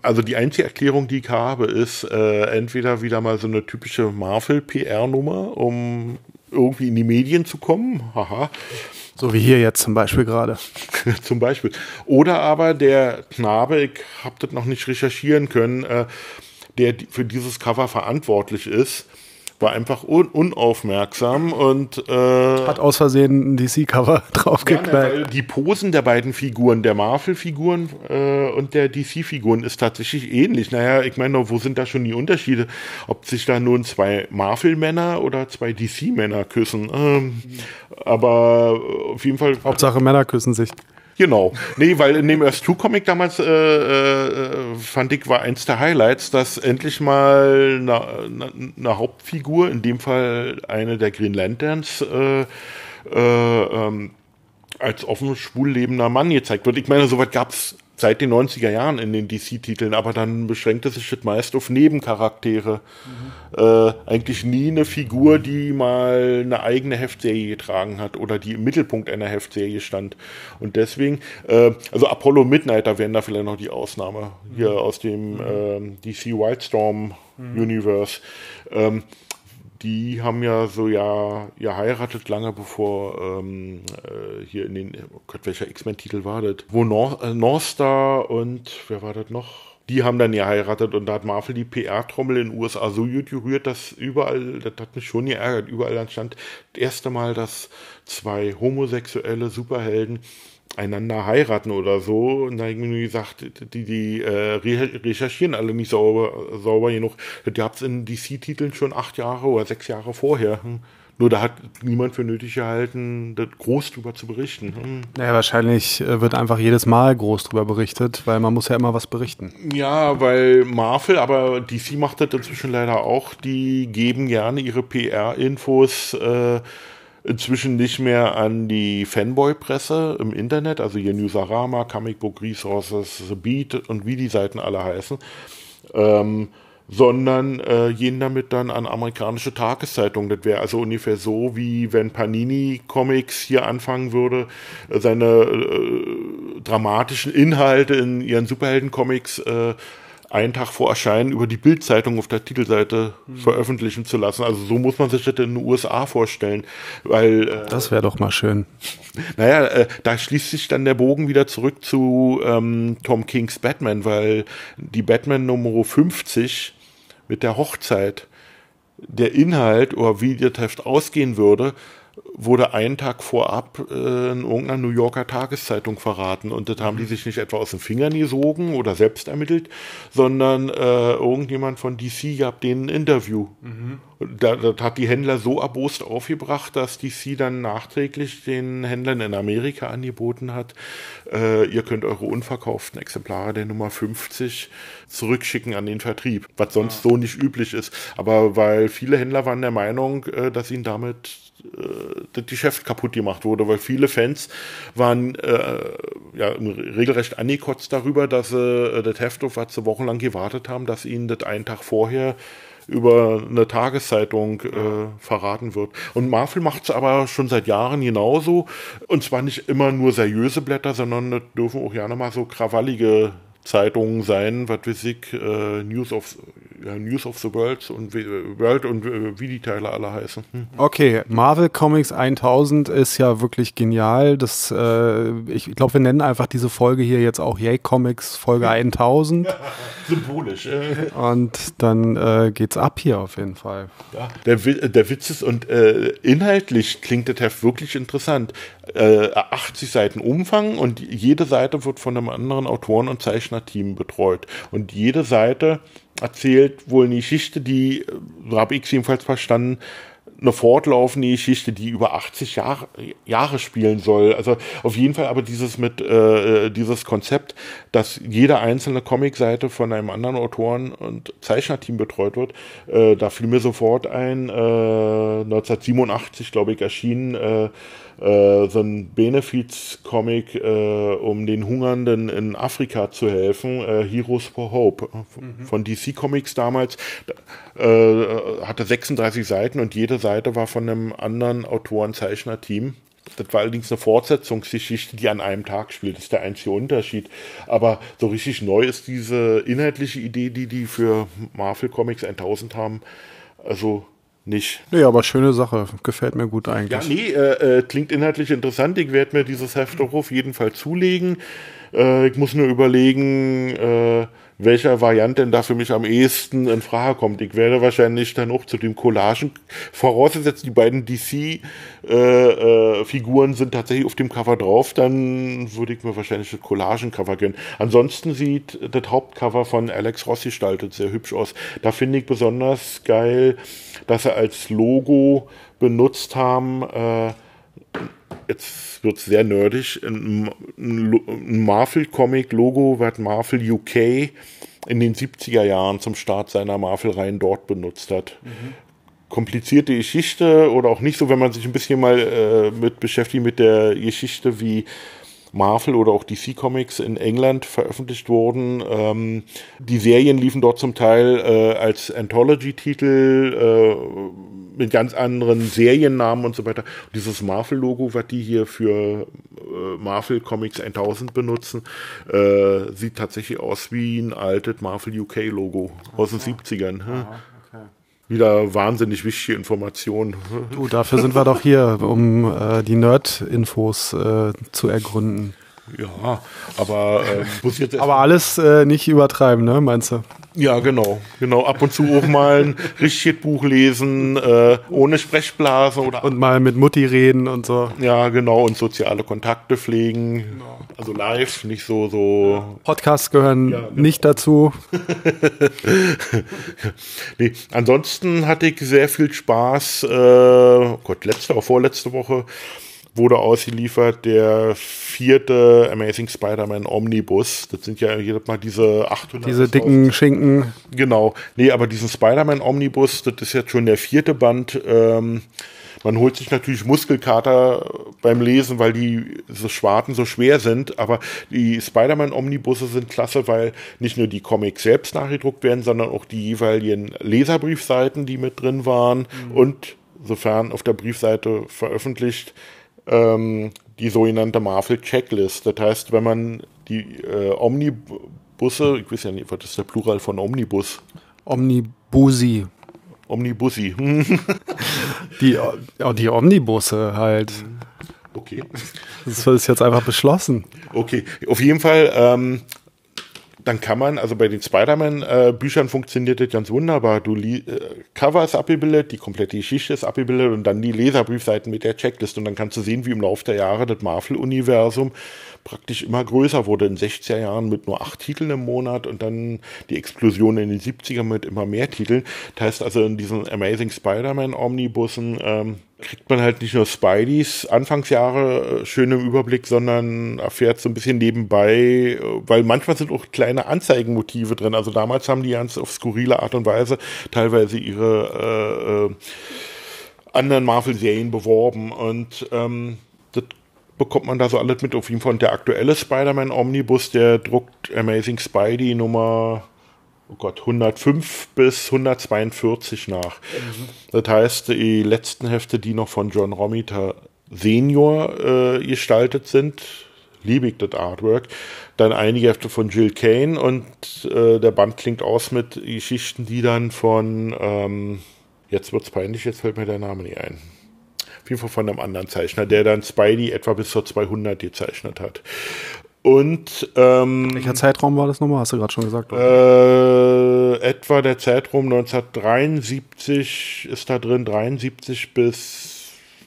B: also die einzige Erklärung, die ich habe, ist äh, entweder wieder mal so eine typische Marvel-PR-Nummer, um irgendwie in die Medien zu kommen. Haha.
A: So wie hier jetzt zum Beispiel gerade. <laughs>
B: zum Beispiel. Oder aber der Knabe, ich habe das noch nicht recherchieren können, äh, der für dieses Cover verantwortlich ist, war einfach un unaufmerksam und äh,
A: hat aus Versehen ein DC-Cover <laughs> draufgeknallt.
B: Ja, die Posen der beiden Figuren, der Marvel-Figuren äh, und der DC-Figuren, ist tatsächlich ähnlich. Naja, ich meine, wo sind da schon die Unterschiede? Ob sich da nun zwei Marvel-Männer oder zwei DC-Männer küssen? Ähm, aber auf jeden Fall.
A: Hauptsache Männer küssen sich.
B: Genau. Nee, weil in dem Earth 2 Comic damals äh, äh, fand ich war eins der Highlights, dass endlich mal eine, eine Hauptfigur, in dem Fall eine der Green Lanterns, äh, äh, ähm, als offen schwul lebender Mann gezeigt wird. Ich meine, soweit gab's seit den 90er Jahren in den DC-Titeln, aber dann beschränkte sich das meist auf Nebencharaktere. Mhm. Äh, eigentlich nie eine Figur, die mal eine eigene Heftserie getragen hat oder die im Mittelpunkt einer Heftserie stand. Und deswegen, äh, also Apollo Midnighter wären da vielleicht noch die Ausnahme hier mhm. aus dem mhm. äh, DC Wildstorm mhm. Universe. Ähm, die haben ja so ja geheiratet lange bevor ähm, äh, hier in den, oh Gott, welcher X-Men-Titel war das? Wo North, äh, North Star und wer war das noch? Die haben dann geheiratet und da hat Marvel die PR-Trommel in den USA so gut gerührt, dass überall, das hat mich schon geärgert, überall dann stand das erste Mal, dass zwei homosexuelle Superhelden einander heiraten oder so. Und da habe ich mir gesagt, die, die äh, recherchieren alle nicht sauber, sauber genug. Das gab es in DC-Titeln schon acht Jahre oder sechs Jahre vorher. Hm. Nur da hat niemand für nötig gehalten, das groß drüber zu berichten. Hm.
A: Naja, wahrscheinlich äh, wird einfach jedes Mal groß drüber berichtet, weil man muss ja immer was berichten.
B: Ja, weil Marvel, aber DC macht das inzwischen leider auch, die geben gerne ihre PR-Infos äh, inzwischen nicht mehr an die Fanboy-Presse im Internet, also hier Newsarama, Comic Book Resources, The Beat und wie die Seiten alle heißen, ähm, sondern äh, gehen damit dann an amerikanische Tageszeitungen. Das wäre also ungefähr so, wie wenn Panini Comics hier anfangen würde, äh, seine äh, dramatischen Inhalte in ihren Superhelden-Comics äh, einen Tag vor Erscheinen über die Bildzeitung auf der Titelseite mhm. veröffentlichen zu lassen. Also so muss man sich das in den USA vorstellen, weil
A: äh, das wäre doch mal schön. <laughs>
B: Naja, äh, da schließt sich dann der Bogen wieder zurück zu ähm, Tom Kings Batman, weil die Batman Nummer 50 mit der Hochzeit der Inhalt oder wie das Heft ausgehen würde, wurde einen Tag vorab äh, in irgendeiner New Yorker Tageszeitung verraten. Und das haben die mhm. sich nicht etwa aus den Fingern gesogen oder selbst ermittelt, sondern äh, irgendjemand von DC gab denen ein Interview. Mhm. Da, das hat die Händler so erbost aufgebracht, dass DC dann nachträglich den Händlern in Amerika angeboten hat, äh, ihr könnt eure unverkauften Exemplare der Nummer 50 zurückschicken an den Vertrieb, was sonst ja. so nicht üblich ist. Aber weil viele Händler waren der Meinung, äh, dass ihnen damit das Geschäft kaputt gemacht wurde, weil viele Fans waren äh, ja regelrecht angekotzt darüber, dass sie äh, das Heft auf was sie wochenlang gewartet haben, dass ihnen das einen Tag vorher über eine Tageszeitung äh, verraten wird. Und Marvel macht es aber schon seit Jahren genauso. Und zwar nicht immer nur seriöse Blätter, sondern das dürfen auch gerne mal so krawallige Zeitungen sein, was weiß ich, äh, News of ja, News of the World und World und äh, wie die Teile alle heißen. Hm.
A: Okay, Marvel Comics 1000 ist ja wirklich genial. Das, äh, ich glaube, wir nennen einfach diese Folge hier jetzt auch Yay Comics Folge <laughs> 1000. <laughs>
B: Symbolisch.
A: Äh. <laughs> Und dann äh, geht's ab hier auf jeden Fall.
B: Ja, der, der Witz ist und äh, inhaltlich klingt der Heft wirklich interessant. Äh, 80 Seiten Umfang und jede Seite wird von einem anderen Autoren- und Zeichnerteam betreut. Und jede Seite erzählt wohl eine Geschichte, die, so habe ich jedenfalls verstanden, eine fortlaufende Geschichte, die über 80 Jahre, Jahre spielen soll. Also auf jeden Fall aber dieses mit äh, dieses Konzept, dass jede einzelne Comicseite von einem anderen Autoren und Zeichnerteam betreut wird, äh, da fiel mir sofort ein, äh, 1987, glaube ich, erschienen äh, äh, so ein Benefiz-Comic, äh, um den Hungernden in Afrika zu helfen, äh, Heroes for Hope mhm. von DC Comics damals, äh, hatte 36 Seiten und jede Seite war von einem anderen Autoren-Zeichner-Team. Das war allerdings eine Fortsetzungsgeschichte, die an einem Tag spielt. Das ist der einzige Unterschied. Aber so richtig neu ist diese inhaltliche Idee, die die für Marvel Comics 1000 haben. Also nicht.
A: Nee, aber schöne Sache. Gefällt mir gut eigentlich.
B: Ja, nee, äh, äh, klingt inhaltlich interessant. Ich werde mir dieses Heft auch auf jeden Fall zulegen. Äh, ich muss nur überlegen, äh, welcher Variant denn da für mich am ehesten in Frage kommt. Ich werde wahrscheinlich dann auch zu dem Collagen, vorausgesetzt die beiden DC-Figuren äh, äh, sind tatsächlich auf dem Cover drauf, dann würde ich mir wahrscheinlich das Collagen-Cover gönnen. Ansonsten sieht das Hauptcover von Alex Ross gestaltet sehr hübsch aus. Da finde ich besonders geil, dass sie als Logo benutzt haben, äh, jetzt wird es sehr nerdig, ein, ein Marvel-Comic-Logo was Marvel UK in den 70er Jahren zum Start seiner Marvel-Reihen dort benutzt hat. Mhm. Komplizierte Geschichte oder auch nicht so, wenn man sich ein bisschen mal äh, mit beschäftigt mit der Geschichte, wie Marvel oder auch DC Comics in England veröffentlicht wurden. Ähm, die Serien liefen dort zum Teil äh, als Anthology-Titel äh, mit ganz anderen Seriennamen und so weiter. Dieses Marvel-Logo, was die hier für äh, Marvel Comics 1000 benutzen, äh, sieht tatsächlich aus wie ein altes Marvel UK-Logo aus den 70ern. Aha wieder wahnsinnig wichtige Informationen. <laughs>
A: Du, dafür sind wir doch hier, um äh, die Nerd-Infos äh, zu ergründen.
B: Ja, aber äh, muss jetzt
A: Aber alles äh, nicht übertreiben, ne, meinst du?
B: Ja, genau. Genau. Ab und zu auch mal ein <laughs> richtiges Buch lesen, äh, ohne Sprechblase oder.
A: Und mal mit Mutti reden und so.
B: Ja, genau. Und soziale Kontakte pflegen. Genau. Also live, nicht so, so.
A: Podcasts gehören ja, genau. nicht dazu. <laughs>
B: nee, ansonsten hatte ich sehr viel Spaß. Äh, oh Gott, letzte oder vorletzte Woche wurde ausgeliefert der vierte Amazing Spider-Man Omnibus. Das sind ja jedes Mal diese 800.
A: Diese dicken Schinken.
B: Genau. Nee, aber diesen Spider-Man Omnibus, das ist jetzt schon der vierte Band. Ähm, man holt sich natürlich Muskelkater beim Lesen, weil die so Schwarten so schwer sind, aber die Spider-Man-Omnibusse sind klasse, weil nicht nur die Comics selbst nachgedruckt werden, sondern auch die jeweiligen Leserbriefseiten, die mit drin waren mhm. und sofern auf der Briefseite veröffentlicht, ähm, die sogenannte Marvel Checklist. Das heißt, wenn man die äh, Omnibusse, ich weiß ja nicht, was ist der Plural von Omnibus?
A: Omnibusi.
B: Omnibusi. <laughs>
A: die, die Omnibusse halt.
B: Okay.
A: Das ist jetzt einfach beschlossen.
B: Okay, auf jeden Fall ähm, dann kann man, also bei den Spider-Man-Büchern funktioniert das ganz wunderbar. Du äh, Cover ist abgebildet, die komplette Geschichte ist abgebildet und dann die Leserbriefseiten mit der Checklist. Und dann kannst du sehen, wie im Laufe der Jahre das Marvel-Universum praktisch immer größer wurde. In 60er Jahren mit nur acht Titeln im Monat und dann die Explosion in den 70er mit immer mehr Titeln. Das heißt also in diesen Amazing Spider-Man-Omnibussen ähm, kriegt man halt nicht nur Spideys Anfangsjahre äh, schön im Überblick, sondern erfährt so ein bisschen nebenbei, äh, weil manchmal sind auch kleine Anzeigenmotive drin. Also damals haben die ganz auf skurrile Art und Weise teilweise ihre äh, äh, anderen Marvel-Serien beworben und ähm, bekommt man da so alles mit. Auf jeden Fall der aktuelle Spider-Man Omnibus, der druckt Amazing Spidey Nummer oh Gott, 105 bis 142 nach. Mhm. Das heißt, die letzten Hefte, die noch von John Romita Senior äh, gestaltet sind, liebe ich das Artwork. Dann einige Hefte von Jill Kane und äh, der Band klingt aus mit Geschichten, die dann von, ähm, jetzt wird's peinlich, jetzt fällt mir der Name nicht ein. Jeden Fall von einem anderen Zeichner, der dann Spidey etwa bis zur 200 gezeichnet hat. Und ähm,
A: welcher Zeitraum war das nochmal? Hast du gerade schon gesagt?
B: Äh, etwa der Zeitraum 1973 ist da drin, 73 bis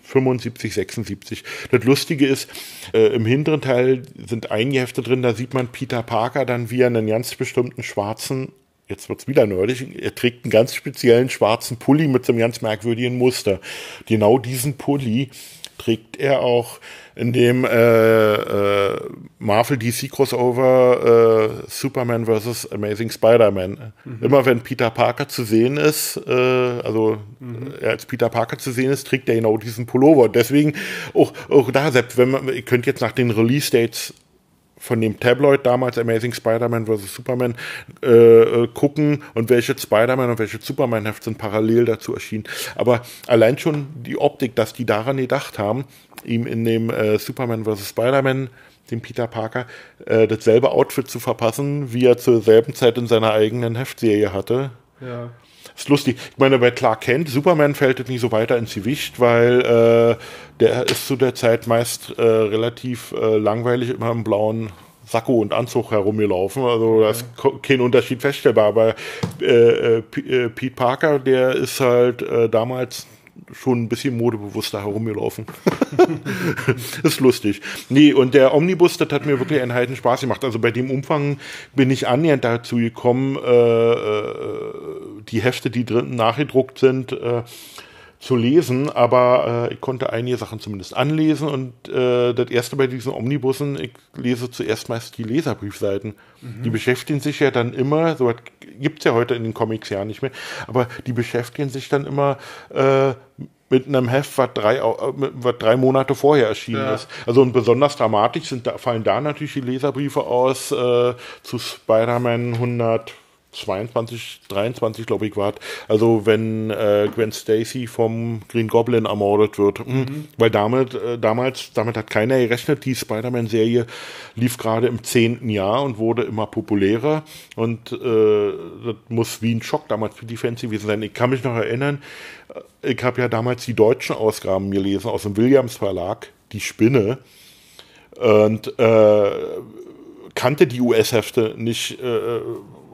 B: 75, 76. Das Lustige ist, äh, im hinteren Teil sind einige Hefte drin, da sieht man Peter Parker dann, wie er einen ganz bestimmten schwarzen jetzt wird's wieder nerdig, er trägt einen ganz speziellen schwarzen Pulli mit so einem ganz merkwürdigen Muster. Genau diesen Pulli trägt er auch in dem äh, äh, Marvel DC Crossover äh, Superman vs. Amazing Spider-Man. Mhm. Immer wenn Peter Parker zu sehen ist, äh, also mhm. er als Peter Parker zu sehen ist, trägt er genau diesen Pullover. Deswegen auch, auch da, selbst wenn man, ihr könnt jetzt nach den Release-Dates von dem Tabloid damals Amazing Spider-Man vs. Superman äh, äh, gucken und welche Spider-Man und welche Superman-Heft sind parallel dazu erschienen. Aber allein schon die Optik, dass die daran gedacht haben, ihm in dem äh, Superman vs. Spider-Man dem Peter Parker, äh, dasselbe Outfit zu verpassen, wie er zur selben Zeit in seiner eigenen Heftserie hatte. Ja. Ist lustig. Ich meine, bei Clark Kent, Superman fällt es nicht so weiter ins Gewicht, weil äh, der ist zu der Zeit meist äh, relativ äh, langweilig immer im blauen Sakko und Anzug herumgelaufen. Also da ist kein Unterschied feststellbar. Aber äh, äh, äh, Pete Parker, der ist halt äh, damals schon ein bisschen modebewusster herumgelaufen. <laughs> ist lustig. Nee, und der Omnibus, das hat mir wirklich einen heiden Spaß gemacht. Also bei dem Umfang bin ich annähernd dazu gekommen, äh, äh, die Hefte, die drin nachgedruckt sind, äh, zu lesen, aber äh, ich konnte einige Sachen zumindest anlesen und äh, das erste bei diesen Omnibussen, ich lese zuerst meist die Leserbriefseiten. Mhm. Die beschäftigen sich ja dann immer, so gibt's ja heute in den Comics ja nicht mehr, aber die beschäftigen sich dann immer äh, mit einem Heft, was drei, was drei Monate vorher erschienen ja. ist. Also und besonders dramatisch sind, da, fallen da natürlich die Leserbriefe aus äh, zu Spider-Man 100 22, 23, glaube ich, war Also wenn äh, Gwen Stacy vom Green Goblin ermordet wird. Hm. Mhm. Weil damit, äh, damals, damit hat keiner gerechnet. Die Spider-Man-Serie lief gerade im zehnten Jahr und wurde immer populärer. Und äh, das muss wie ein Schock damals für die Fans gewesen sein. Ich kann mich noch erinnern, äh, ich habe ja damals die deutschen Ausgaben gelesen aus dem Williams Verlag, Die Spinne. Und äh, kannte die US-Hefte nicht äh,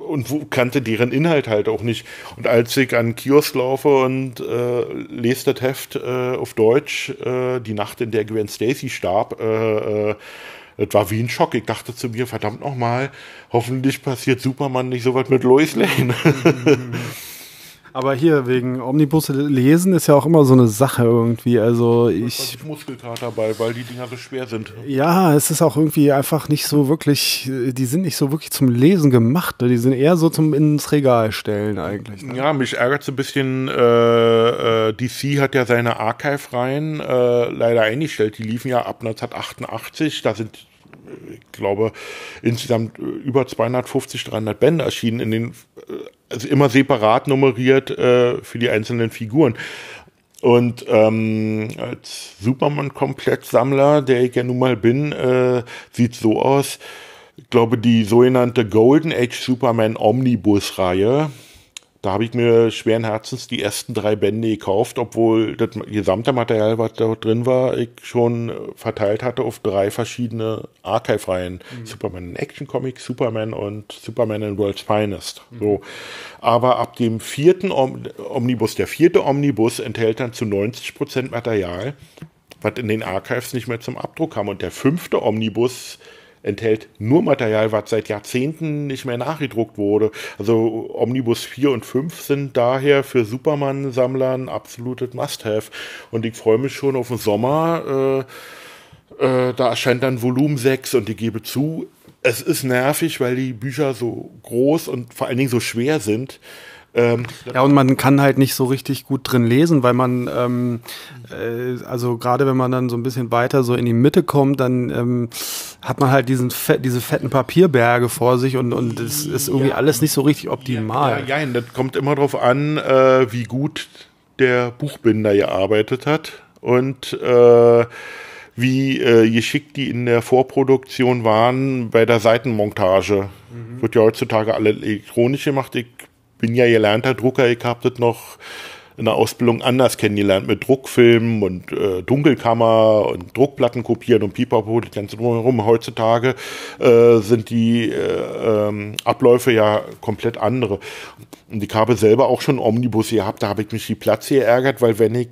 B: und kannte deren Inhalt halt auch nicht. Und als ich an Kiosk laufe und äh, lese das Heft äh, auf Deutsch, äh, die Nacht, in der Gwen Stacy starb, äh, äh, das war wie ein Schock. Ich dachte zu mir, verdammt nochmal, hoffentlich passiert Superman nicht so was mit Lois Lane. <laughs>
A: Aber hier wegen Omnibus lesen ist ja auch immer so eine Sache irgendwie. Also ich.
B: Ich Muskelkater dabei, weil die Dinger so schwer sind.
A: Ja, es ist auch irgendwie einfach nicht so wirklich, die sind nicht so wirklich zum Lesen gemacht. Die sind eher so zum ins Regal stellen eigentlich.
B: Ne? Ja, mich ärgert so ein bisschen, äh, äh, DC hat ja seine Archive-Reihen äh, leider eingestellt. Die liefen ja ab 1988. Da sind ich glaube, insgesamt über 250, 300 Bände erschienen in den also immer separat nummeriert äh, für die einzelnen Figuren. Und ähm, als Superman-Komplettsammler, der ich ja nun mal bin, äh, sieht so aus. Ich glaube, die sogenannte Golden Age Superman Omnibus-Reihe, da habe ich mir schweren Herzens die ersten drei Bände gekauft, obwohl das gesamte Material, was da drin war, ich schon verteilt hatte auf drei verschiedene Archive-Reihen. Mhm. Superman in Action Comics, Superman und Superman in World's Finest. Mhm. So. Aber ab dem vierten Om Omnibus, der vierte Omnibus enthält dann zu 90 Prozent Material, was in den Archives nicht mehr zum Abdruck kam. Und der fünfte Omnibus enthält nur Material, was seit Jahrzehnten nicht mehr nachgedruckt wurde. Also Omnibus 4 und 5 sind daher für Superman-Sammler ein absolutes Must-Have. Und ich freue mich schon auf den Sommer. Äh, äh, da erscheint dann Volumen 6 und ich gebe zu, es ist nervig, weil die Bücher so groß und vor allen Dingen so schwer sind.
A: Ähm, ja, und man kann halt nicht so richtig gut drin lesen, weil man, ähm, äh, also gerade wenn man dann so ein bisschen weiter so in die Mitte kommt, dann ähm, hat man halt diesen Fett, diese fetten Papierberge vor sich und, und es ist irgendwie ja, alles nicht so richtig optimal.
B: Ja, ja, ja, das kommt immer darauf an, äh, wie gut der Buchbinder gearbeitet hat und äh, wie äh, geschickt die in der Vorproduktion waren bei der Seitenmontage. Mhm. Wird ja heutzutage alle elektronisch gemacht. Ich bin ja gelernter Drucker, ich habe das noch in der Ausbildung anders kennengelernt mit Druckfilmen und äh, Dunkelkammer und Druckplatten kopieren und Pipapo, das ganze drumherum. Heutzutage äh, sind die äh, ähm, Abläufe ja komplett andere. Und ich habe selber auch schon Omnibus gehabt, da habe ich mich die Platz geärgert, weil wenn ich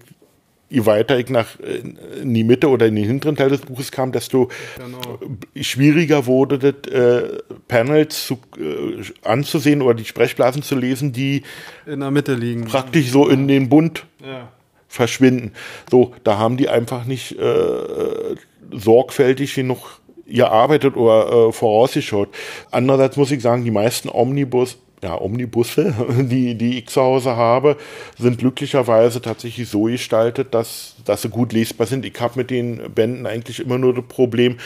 B: je weiter ich nach in die Mitte oder in den hinteren Teil des Buches kam, desto genau. schwieriger wurde das, äh, Panels zu, äh, anzusehen oder die Sprechblasen zu lesen, die
A: in der Mitte liegen.
B: Praktisch so in den Bund ja. verschwinden. So, da haben die einfach nicht äh, sorgfältig genug gearbeitet oder äh, vorausgeschaut. Andererseits muss ich sagen, die meisten Omnibus ja, Omnibusse, <laughs> die, die ich zu Hause habe, sind glücklicherweise tatsächlich so gestaltet, dass, dass sie gut lesbar sind. Ich habe mit den Bänden eigentlich immer nur das Problem,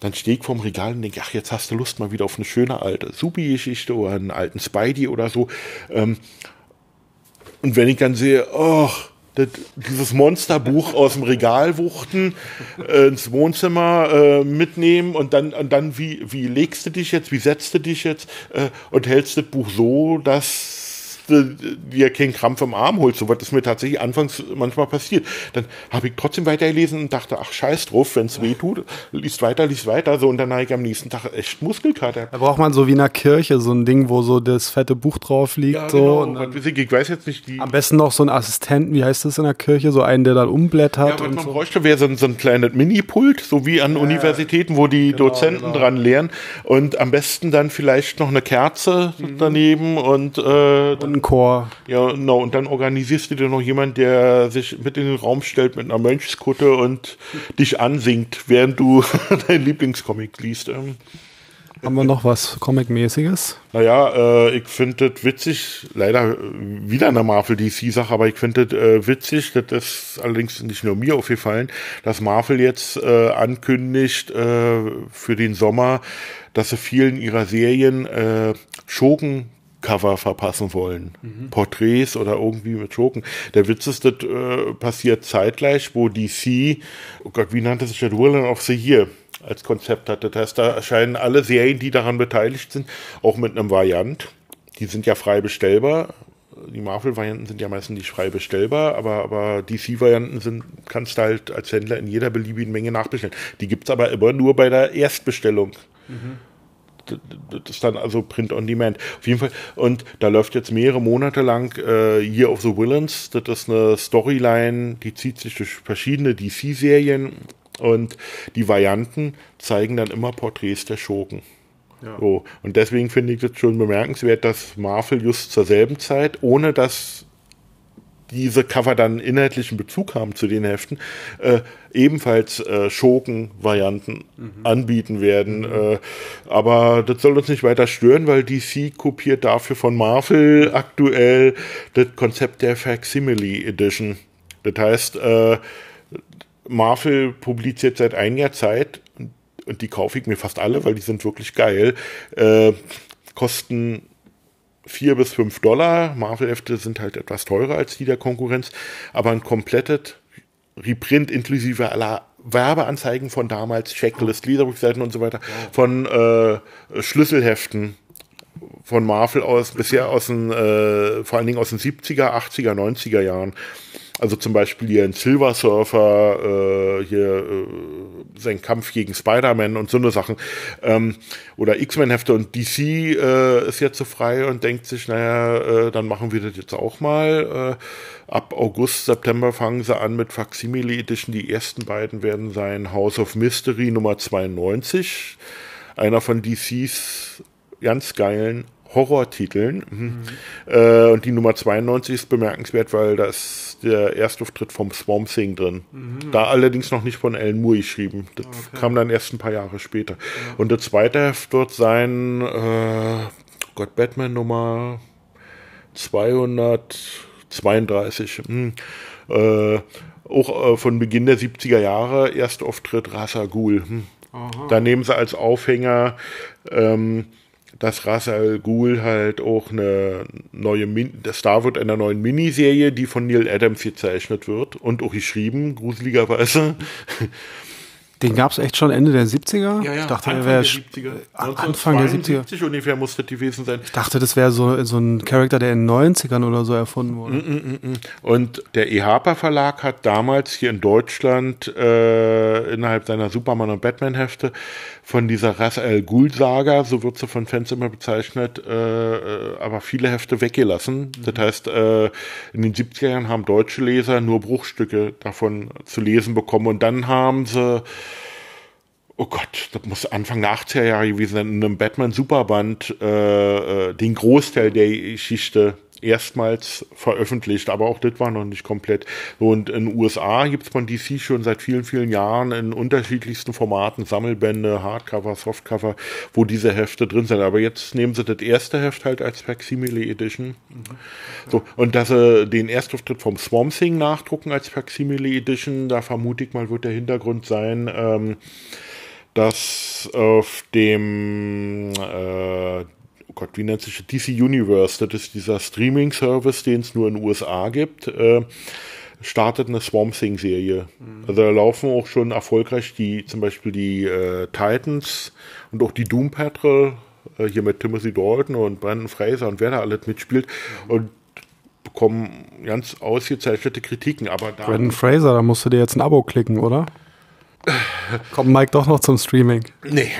B: dann stehe ich vorm Regal und denke, ach, jetzt hast du Lust mal wieder auf eine schöne alte Subi-Geschichte oder einen alten Spidey oder so. Ähm, und wenn ich dann sehe, oh, das, dieses Monsterbuch aus dem Regal wuchten, äh, ins Wohnzimmer äh, mitnehmen und dann, und dann wie, wie legst du dich jetzt, wie setzt du dich jetzt äh, und hältst das Buch so, dass dir keinen Krampf im Arm holst, so was ist mir tatsächlich anfangs manchmal passiert. Dann habe ich trotzdem weitergelesen und dachte, ach scheiß drauf, wenn es weh tut, liest weiter, liest weiter, so und dann habe ich am nächsten Tag echt Muskelkater.
A: Da braucht man so wie in einer Kirche so ein Ding, wo so das fette Buch drauf liegt. Ja, so,
B: genau. und ich weiß jetzt nicht,
A: Am besten noch so ein Assistenten, wie heißt das in der Kirche, so einen, der dann umblättert.
B: Ja, was man so. bräuchte, wäre so ein, so ein kleines Mini-Pult, so wie an ja, Universitäten, wo die genau, Dozenten genau. dran lehren und am besten dann vielleicht noch eine Kerze mhm. daneben und, äh,
A: und ein Chor.
B: Ja, genau. Und dann organisierst du dir noch jemand, der sich mit in den Raum stellt mit einer Mönchskutte und dich ansingt, während du <laughs> dein Lieblingscomic liest. Ähm.
A: Haben wir noch was Comic-mäßiges?
B: Naja, äh, ich finde das witzig, leider wieder eine Marvel-DC-Sache, aber ich finde das äh, witzig, das ist allerdings nicht nur mir aufgefallen, dass Marvel jetzt äh, ankündigt äh, für den Sommer, dass sie vielen ihrer Serien äh, Schurken Cover verpassen wollen. Mhm. Porträts oder irgendwie mit Schurken. Der Witz ist, das äh, passiert zeitgleich, wo DC, oh Gott, wie nannte sich das Villain of the Year als Konzept hatte. Das heißt, da erscheinen alle Serien, die daran beteiligt sind, auch mit einem Variant. Die sind ja frei bestellbar. Die Marvel-Varianten sind ja meistens nicht frei bestellbar, aber, aber DC-Varianten sind, kannst du halt als Händler in jeder beliebigen Menge nachbestellen. Die gibt es aber immer nur bei der Erstbestellung. Mhm das ist dann also Print on Demand. Auf jeden Fall. Und da läuft jetzt mehrere Monate lang äh, Year of the Villains. Das ist eine Storyline, die zieht sich durch verschiedene DC-Serien und die Varianten zeigen dann immer Porträts der Schurken. Ja. So. Und deswegen finde ich das schon bemerkenswert, dass Marvel just zur selben Zeit, ohne dass diese Cover dann inhaltlichen Bezug haben zu den Heften, äh, ebenfalls äh, Schurken-Varianten mhm. anbieten werden. Mhm. Äh, aber das soll uns nicht weiter stören, weil DC kopiert dafür von Marvel aktuell das Konzept der Facsimile Edition. Das heißt, äh, Marvel publiziert seit einiger Zeit, und die kaufe ich mir fast alle, weil die sind wirklich geil, äh, kosten 4 bis 5 Dollar. Marvel-Hefte sind halt etwas teurer als die der Konkurrenz, aber ein komplettes Reprint inklusive aller Werbeanzeigen von damals, Checklist, Leaderbook-Seiten und so weiter, von äh, Schlüsselheften von Marvel aus, bisher aus den, äh, vor allen Dingen aus den 70er, 80er, 90er Jahren. Also zum Beispiel hier ein Silver Surfer, äh, hier äh, sein Kampf gegen Spider-Man und so eine Sachen. Ähm, oder X-Men-Hefte und DC äh, ist jetzt so frei und denkt sich, naja, äh, dann machen wir das jetzt auch mal. Äh, ab August, September fangen sie an mit Facsimile Edition. Die ersten beiden werden sein House of Mystery Nummer 92. Einer von DCs ganz geilen Horrortiteln. Mhm. Äh, und die Nummer 92 ist bemerkenswert, weil das der Erstauftritt vom Swamp Thing drin. Mhm. Da allerdings noch nicht von Alan Moore geschrieben. Das okay. kam dann erst ein paar Jahre später. Ja. Und der zweite Heft wird sein, äh, Gott, Batman Nummer 232. Mhm. Äh, auch äh, von Beginn der 70er Jahre, Erstauftritt Rasa Ghul. Hm. Da nehmen sie als Aufhänger ähm, dass Ras Al Ghul halt auch eine neue, Min Star wird einer neuen Miniserie, die von Neil Adams gezeichnet wird und auch geschrieben, gruseligerweise. <laughs>
A: Den gab es echt schon Ende der 70er?
B: Ja, ja,
A: ich dachte,
B: Anfang
A: der wäre
B: der 70er.
A: Anfang der 70er.
B: 1972 ungefähr muss das gewesen sein.
A: Ich dachte, das wäre so, so ein Charakter, der in den 90ern oder so erfunden wurde.
B: Und der EHPA Verlag hat damals hier in Deutschland äh, innerhalb seiner Superman- und Batman-Hefte von dieser Ras Al Ghul-Saga, so wird sie von Fans immer bezeichnet, äh, äh, aber viele Hefte weggelassen. Das heißt, äh, in den 70er Jahren haben deutsche Leser nur Bruchstücke davon zu lesen bekommen und dann haben sie oh Gott, das muss Anfang der 80er Jahre gewesen sein, in einem Batman-Superband äh, äh, den Großteil der Geschichte erstmals veröffentlicht, aber auch das war noch nicht komplett. Und in den USA gibt es von DC schon seit vielen, vielen Jahren in unterschiedlichsten Formaten, Sammelbände, Hardcover, Softcover, wo diese Hefte drin sind. Aber jetzt nehmen sie das erste Heft halt als Facsimile Edition. So, und dass sie den Erstauftritt vom Swamp Thing nachdrucken als Facsimile Edition, da vermute ich mal, wird der Hintergrund sein, ähm, dass auf dem, äh, wie nennt sich? DC Universe, das ist dieser Streaming-Service, den es nur in den USA gibt, äh, startet eine Swamp Thing-Serie. Also da laufen auch schon erfolgreich die, zum Beispiel die äh, Titans und auch die Doom Patrol, äh, hier mit Timothy Dalton und Brandon Fraser und wer da alles mitspielt. Und bekommen ganz ausgezeichnete Kritiken, aber da
A: Brandon Fraser, da musst du dir jetzt ein Abo klicken, oder? <laughs> Kommt Mike doch noch zum Streaming.
B: nee,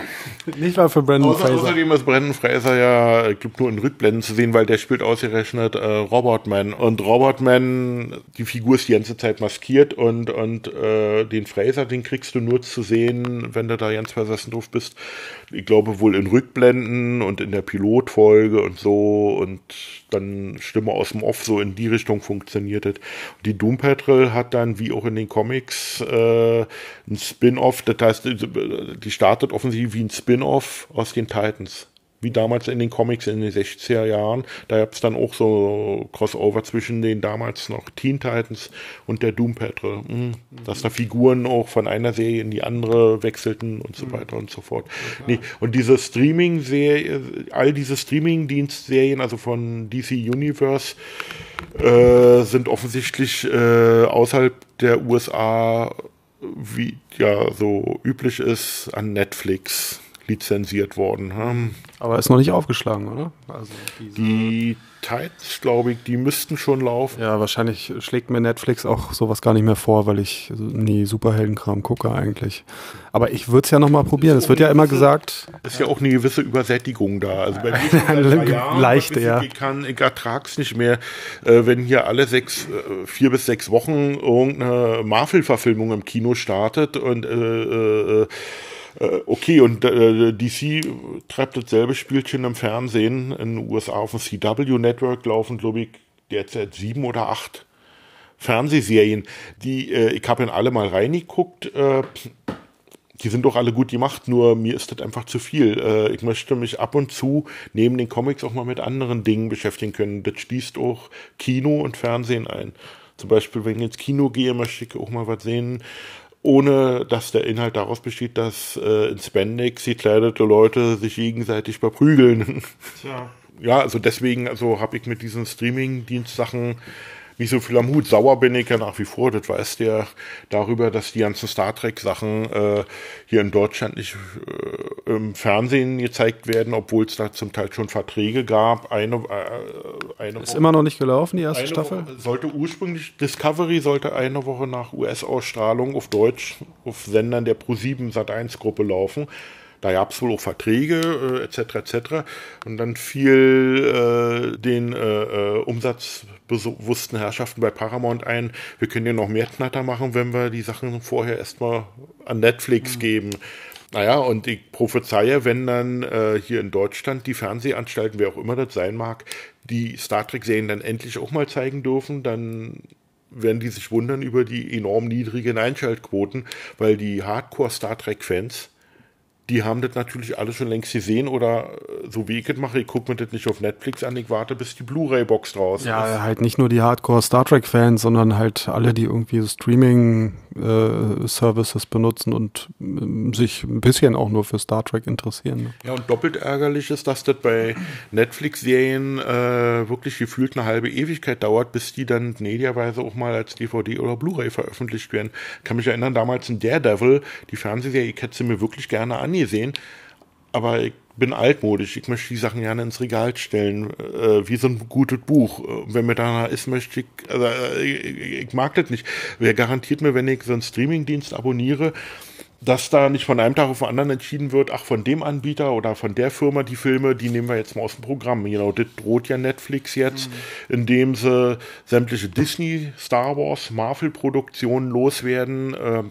A: Nicht mal für Brandon
B: Außer,
A: Fraser.
B: außerdem ist Brandon Fraser ja, äh, gibt nur in Rückblenden zu sehen, weil der spielt ausgerechnet äh, Robotman. Und Robotman, die Figur ist die ganze Zeit maskiert und, und äh, den Fraser, den kriegst du nur zu sehen, wenn du da ganz versessen drauf bist. Ich glaube wohl in Rückblenden und in der Pilotfolge und so und dann Stimme aus dem Off, so in die Richtung funktioniert es. Die Doom Patrol hat dann, wie auch in den Comics, äh, ein Spin-off, das heißt, die startet offensichtlich wie ein Spin-off aus den Titans. Wie damals in den Comics in den 60er Jahren. Da gab es dann auch so Crossover zwischen den damals noch Teen Titans und der Doom Patrol. Mhm. Dass da Figuren auch von einer Serie in die andere wechselten und so weiter und so fort. Nee, und diese Streaming-Serie, all diese Streaming-Dienstserien, also von DC Universe, äh, sind offensichtlich äh, außerhalb der USA, wie ja so üblich ist, an Netflix lizenziert worden. Hm.
A: Aber ist noch nicht aufgeschlagen, oder? Also
B: Die Titans, glaube ich, die müssten schon laufen.
A: ja, wahrscheinlich schlägt mir Netflix auch sowas gar nicht mehr vor, weil ich nie Superheldenkram gucke eigentlich. Aber ich würde es ja noch mal probieren. Es wird ja immer gesagt,
B: Ist ja auch eine gewisse Übersättigung da. Also bei <laughs> mir
A: Eine
B: Jahren,
A: leichte, ja.
B: Ich, kann, ich ertrag's nicht mehr, äh, wenn hier alle sechs, äh, vier bis sechs Wochen irgendeine Marvel-Verfilmung im Kino startet und äh, äh, äh, okay, und äh, DC treibt dasselbe Spielchen im Fernsehen in den USA auf dem CW-Network laufen, glaube ich, derzeit sieben oder acht Fernsehserien, die, äh, ich habe in alle mal reingeguckt, äh, die sind doch alle gut gemacht, nur mir ist das einfach zu viel. Äh, ich möchte mich ab und zu neben den Comics auch mal mit anderen Dingen beschäftigen können. Das schließt auch Kino und Fernsehen ein. Zum Beispiel, wenn ich ins Kino gehe, möchte ich auch mal was sehen, ohne dass der Inhalt daraus besteht, dass äh, in Spandex gekleidete Leute sich gegenseitig verprügeln. ja, also deswegen, also habe ich mit diesen Streaming-Dienstsachen nicht so viel am Hut. Sauer bin ich ja nach wie vor, das weiß der, darüber, dass die ganzen Star Trek-Sachen äh, hier in Deutschland nicht äh, im Fernsehen gezeigt werden, obwohl es da zum Teil schon Verträge gab. Eine, äh, eine
A: ist immer noch nicht gelaufen, die erste Staffel.
B: Woche, sollte ursprünglich, Discovery sollte eine Woche nach US-Ausstrahlung auf Deutsch auf Sendern der Pro7 Sat1 Gruppe laufen. Da gab es wohl auch Verträge äh, etc. etc. Und dann fiel äh, den äh, äh, umsatzbewussten Herrschaften bei Paramount ein, wir können ja noch mehr Knatter machen, wenn wir die Sachen vorher erstmal an Netflix geben. Naja, und ich prophezeie, wenn dann äh, hier in Deutschland die Fernsehanstalten, wer auch immer das sein mag, die Star Trek-Serien dann endlich auch mal zeigen dürfen, dann werden die sich wundern über die enorm niedrigen Einschaltquoten, weil die Hardcore-Star Trek-Fans, die haben das natürlich alle schon längst gesehen oder äh, so wie ich es mache, ich gucke mir das nicht auf Netflix an, ich warte, bis die Blu-ray-Box draus
A: ja, ist. Ja, halt nicht nur die Hardcore-Star Trek-Fans, sondern halt alle, die irgendwie so Streaming-Services äh, benutzen und äh, sich ein bisschen auch nur für Star Trek interessieren. Ne?
B: Ja, und doppelt ärgerlich ist, dass das bei Netflix-Serien äh, wirklich gefühlt eine halbe Ewigkeit dauert, bis die dann mediaweise auch mal als DVD oder Blu-ray veröffentlicht werden. Ich kann mich erinnern, damals in Daredevil, die Fernsehserie, ich hätte sie mir wirklich gerne an gesehen, aber ich bin altmodisch. Ich möchte die Sachen gerne ins Regal stellen, äh, wie so ein gutes Buch. Wenn mir danach ist, möchte ich, also, äh, ich, ich, mag das nicht. Wer garantiert mir, wenn ich so einen Streamingdienst abonniere, dass da nicht von einem Tag auf den anderen entschieden wird, ach, von dem Anbieter oder von der Firma die Filme, die nehmen wir jetzt mal aus dem Programm. Genau, das droht ja Netflix jetzt, mhm. indem sie sämtliche Disney, Star Wars, Marvel-Produktionen loswerden. Äh,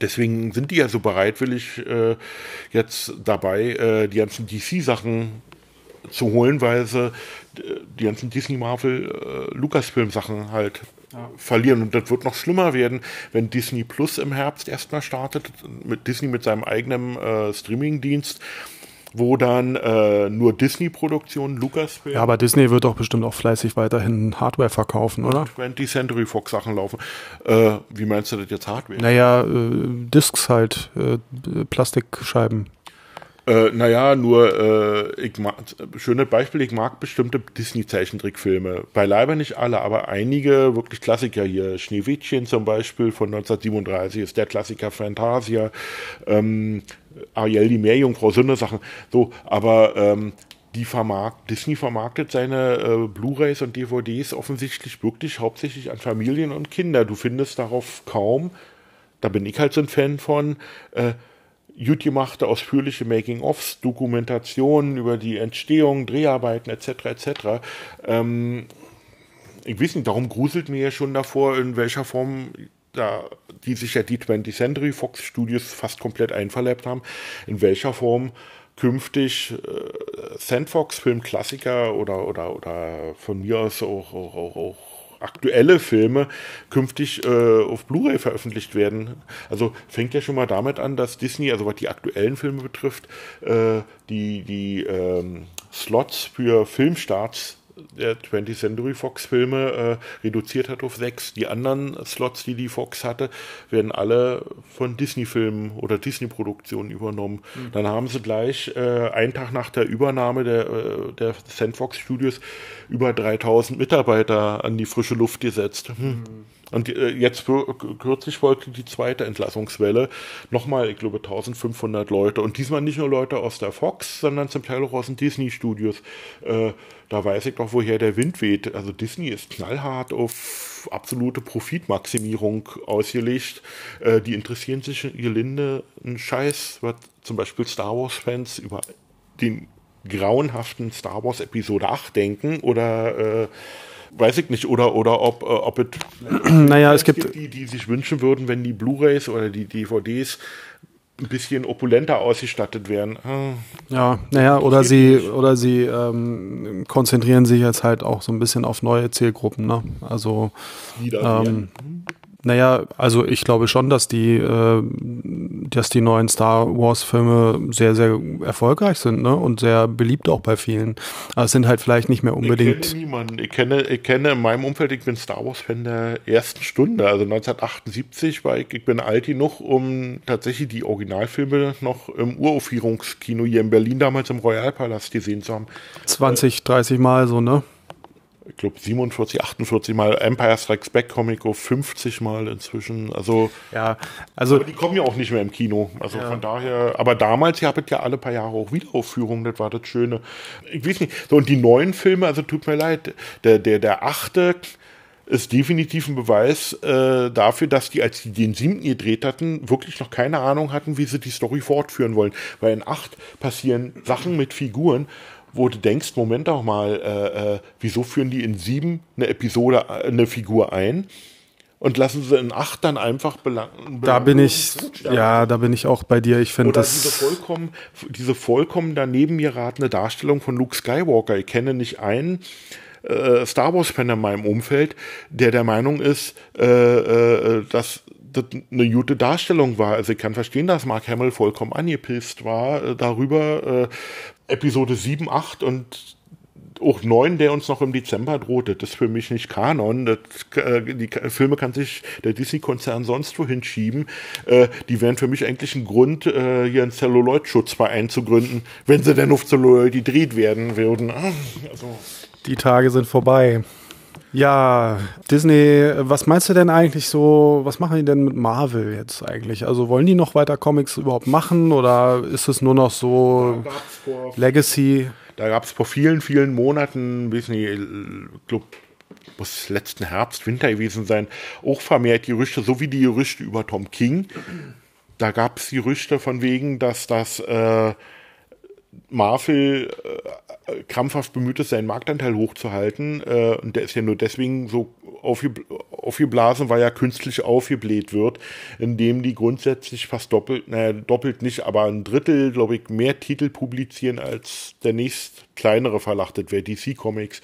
B: deswegen sind die ja so bereitwillig äh, jetzt dabei, äh, die ganzen DC-Sachen zu holen, weil sie äh, die ganzen Disney, Marvel, äh, Lucasfilm-Sachen halt ja. verlieren. Und das wird noch schlimmer werden, wenn Disney Plus im Herbst erstmal startet, mit Disney mit seinem eigenen äh, Streaming-Dienst wo dann äh, nur Disney-Produktionen, Lucasfilm.
A: Ja, aber Disney wird doch bestimmt auch fleißig weiterhin Hardware verkaufen, oder?
B: 20th Century Fox Sachen laufen. Äh, wie meinst du das jetzt Hardware?
A: Naja, äh, Discs halt, äh, Plastikscheiben.
B: Äh, naja, nur, äh, ich mag, schönes Beispiel, ich mag bestimmte Disney-Zeichentrickfilme. Beileibe nicht alle, aber einige wirklich Klassiker hier. Schneewittchen zum Beispiel von 1937 ist der Klassiker Fantasia. Ähm, Ariel die Meerjungfrau, so eine Sachen. So, aber ähm, die vermarkt, Disney vermarktet seine äh, Blu-rays und DVDs offensichtlich wirklich hauptsächlich an Familien und Kinder. Du findest darauf kaum, da bin ich halt so ein Fan von, äh, gut gemachte, ausführliche Making-ofs, Dokumentationen über die Entstehung, Dreharbeiten etc. etc. Ähm, ich weiß nicht, darum gruselt mir ja schon davor, in welcher Form da, die sich ja die 20th Century Fox Studios fast komplett einverleibt haben, in welcher Form künftig äh, Sandfox Filmklassiker oder, oder, oder von mir aus auch, auch, auch, auch aktuelle Filme künftig äh, auf Blu-ray veröffentlicht werden. Also fängt ja schon mal damit an, dass Disney, also was die aktuellen Filme betrifft, äh, die, die ähm, Slots für Filmstarts der 20th Century Fox Filme äh, reduziert hat auf sechs. Die anderen Slots, die die Fox hatte, werden alle von Disney Filmen oder Disney Produktionen übernommen. Mhm. Dann haben sie gleich äh, einen Tag nach der Übernahme der, äh, der Sandfox Studios über 3000 Mitarbeiter an die frische Luft gesetzt. Hm. Mhm. Und äh, jetzt kürzlich folgte die zweite Entlassungswelle. Nochmal, ich glaube, 1500 Leute. Und diesmal nicht nur Leute aus der Fox, sondern zum Teil auch aus den Disney-Studios. Äh, da weiß ich doch, woher der Wind weht. Also Disney ist knallhart auf absolute Profitmaximierung ausgelegt. Äh, die interessieren sich in Gelinde einen Scheiß, was zum Beispiel Star Wars-Fans über den grauenhaften Star Wars Episode 8 denken oder äh, weiß ich nicht, oder, oder ob, äh, ob es <clears throat>
A: naja, es gibt,
B: die, die sich wünschen würden, wenn die Blu-Rays oder die DVDs ein bisschen opulenter ausgestattet wären.
A: Ah. Ja, naja, oder sie, oder sie ähm, konzentrieren sich jetzt halt auch so ein bisschen auf neue Zielgruppen, ne? Also ähm, naja, also ich glaube schon, dass die, äh, dass die neuen Star Wars-Filme sehr, sehr erfolgreich sind ne? und sehr beliebt auch bei vielen. Aber es sind halt vielleicht nicht mehr unbedingt.
B: Ich kenne niemanden. Ich kenne, ich kenne in meinem Umfeld, ich bin Star Wars-Fan der ersten Stunde. Also 1978 war ich, ich bin alt genug, um tatsächlich die Originalfilme noch im Uraufführungskino hier in Berlin damals im Royalpalast gesehen zu haben.
A: 20, 30 Mal so, ne?
B: Ich glaube 47, 48 Mal Empire Strikes Back Comic 50 Mal inzwischen. Also
A: ja, also
B: aber die kommen ja auch nicht mehr im Kino. Also ja. von daher, aber damals ihr habt ja alle paar Jahre auch Wiederaufführungen, das war das Schöne. Ich weiß nicht. So und die neuen Filme, also tut mir leid, der der der achte ist definitiv ein Beweis äh, dafür, dass die, als die den siebten gedreht hatten, wirklich noch keine Ahnung hatten, wie sie die Story fortführen wollen. Weil in acht passieren Sachen mit Figuren, wo du denkst, Moment auch mal, äh, äh, wieso führen die in sieben eine Episode, äh, eine Figur ein? und lassen sie in acht dann einfach belangen.
A: Da bin ich, ja, da bin ich auch bei dir. Ich finde das.
B: Diese vollkommen, diese vollkommen daneben geratene Darstellung von Luke Skywalker. Ich kenne nicht einen äh, Star Wars-Fan in meinem Umfeld, der der Meinung ist, äh, äh, dass das eine gute Darstellung war. Also ich kann verstehen, dass Mark Hamill vollkommen angepisst war äh, darüber. Episode 7, 8 und auch 9, der uns noch im Dezember droht, das ist für mich nicht Kanon. Das, äh, die Filme kann sich der Disney-Konzern sonst wohin schieben. Äh, die wären für mich eigentlich ein Grund, äh, hier einen Celluloid-Schutzverein zu gründen, wenn sie denn auf Celluloid gedreht werden würden. Ah,
A: also. Die Tage sind vorbei. Ja, Disney, was meinst du denn eigentlich so, was machen die denn mit Marvel jetzt eigentlich? Also wollen die noch weiter Comics überhaupt machen oder ist es nur noch so Legacy?
B: Da gab es vor vielen, vielen Monaten, weiß nicht, ich glaube, muss letzten Herbst, Winter gewesen sein, auch vermehrt Gerüchte, so wie die Gerüchte über Tom King. Da gab es Gerüchte von wegen, dass das äh, Marvel äh, krampfhaft bemüht ist, seinen Marktanteil hochzuhalten. Äh, und der ist ja nur deswegen so aufgeblasen, weil er künstlich aufgebläht wird, indem die grundsätzlich fast doppelt, naja, doppelt nicht, aber ein Drittel, glaube ich, mehr Titel publizieren als der nächst kleinere Verlag, das wäre DC Comics.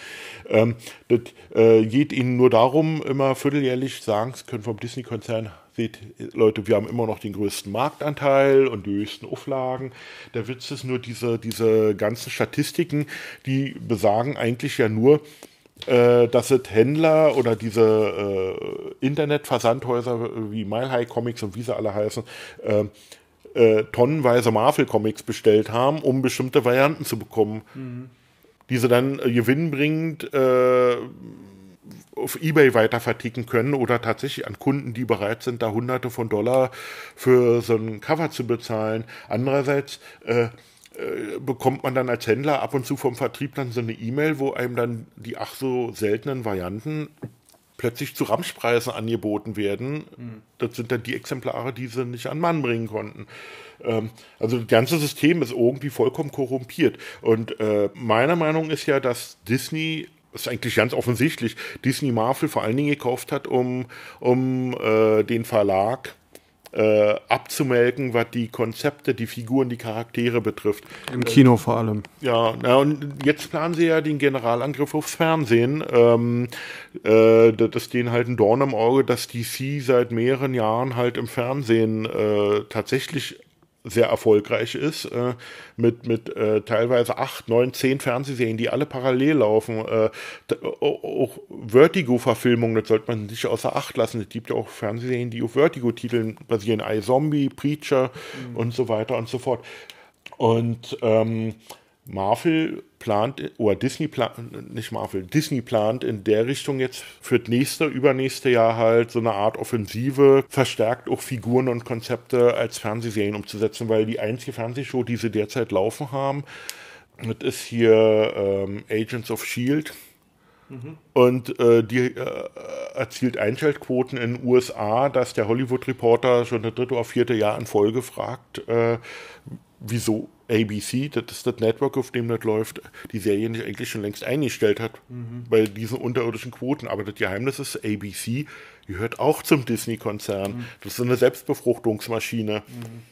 B: Ähm, das äh, geht ihnen nur darum, immer vierteljährlich sagen, sie können vom Disney-Konzern seht, Leute, wir haben immer noch den größten Marktanteil und die höchsten Auflagen. Der Witz ist nur diese, diese ganzen Statistiken, die besagen eigentlich ja nur, äh, dass es Händler oder diese äh, Internetversandhäuser wie Mile High Comics und wie sie alle heißen, äh, äh, tonnenweise Marvel-Comics bestellt haben, um bestimmte Varianten zu bekommen. Mhm. Diese dann äh, gewinnbringend äh, auf Ebay weiter verticken können oder tatsächlich an Kunden, die bereit sind, da Hunderte von Dollar für so ein Cover zu bezahlen. Andererseits äh, äh, bekommt man dann als Händler ab und zu vom Vertrieb dann so eine E-Mail, wo einem dann die ach so seltenen Varianten plötzlich zu Ramschpreisen angeboten werden. Mhm. Das sind dann die Exemplare, die sie nicht an Mann bringen konnten. Ähm, also das ganze System ist irgendwie vollkommen korrumpiert. Und äh, meiner Meinung ist ja, dass Disney das ist eigentlich ganz offensichtlich, Disney Marvel vor allen Dingen gekauft hat, um, um äh, den Verlag äh, abzumelken, was die Konzepte, die Figuren, die Charaktere betrifft.
A: Im Kino vor allem.
B: Ja, na, und jetzt planen sie ja den Generalangriff aufs Fernsehen. Ähm, äh, das ist denen halt ein Dorn im Auge, dass DC seit mehreren Jahren halt im Fernsehen äh, tatsächlich sehr erfolgreich ist, äh, mit, mit äh, teilweise acht, neun, zehn Fernsehserien, die alle parallel laufen. Äh, auch Vertigo-Verfilmungen, das sollte man nicht außer Acht lassen. Es gibt ja auch Fernsehserien, die auf Vertigo-Titeln basieren, iZombie, Preacher mhm. und so weiter und so fort. Und ähm, Marvel plant, oder Disney plant, nicht Marvel, Disney plant in der Richtung jetzt für das nächste, übernächste Jahr halt so eine Art Offensive, verstärkt auch Figuren und Konzepte als Fernsehserien umzusetzen, weil die einzige Fernsehshow, die sie derzeit laufen haben, das ist hier ähm, Agents of Shield. Mhm. Und äh, die äh, erzielt Einschaltquoten in den USA, dass der Hollywood Reporter schon das dritte oder vierte Jahr in Folge fragt, äh, wieso ABC, das ist das Network, auf dem das läuft, die Serie nicht eigentlich schon längst eingestellt hat, mhm. bei diesen unterirdischen Quoten. Aber das Geheimnis ist, ABC gehört auch zum Disney-Konzern. Mhm. Das ist eine Selbstbefruchtungsmaschine. Mhm.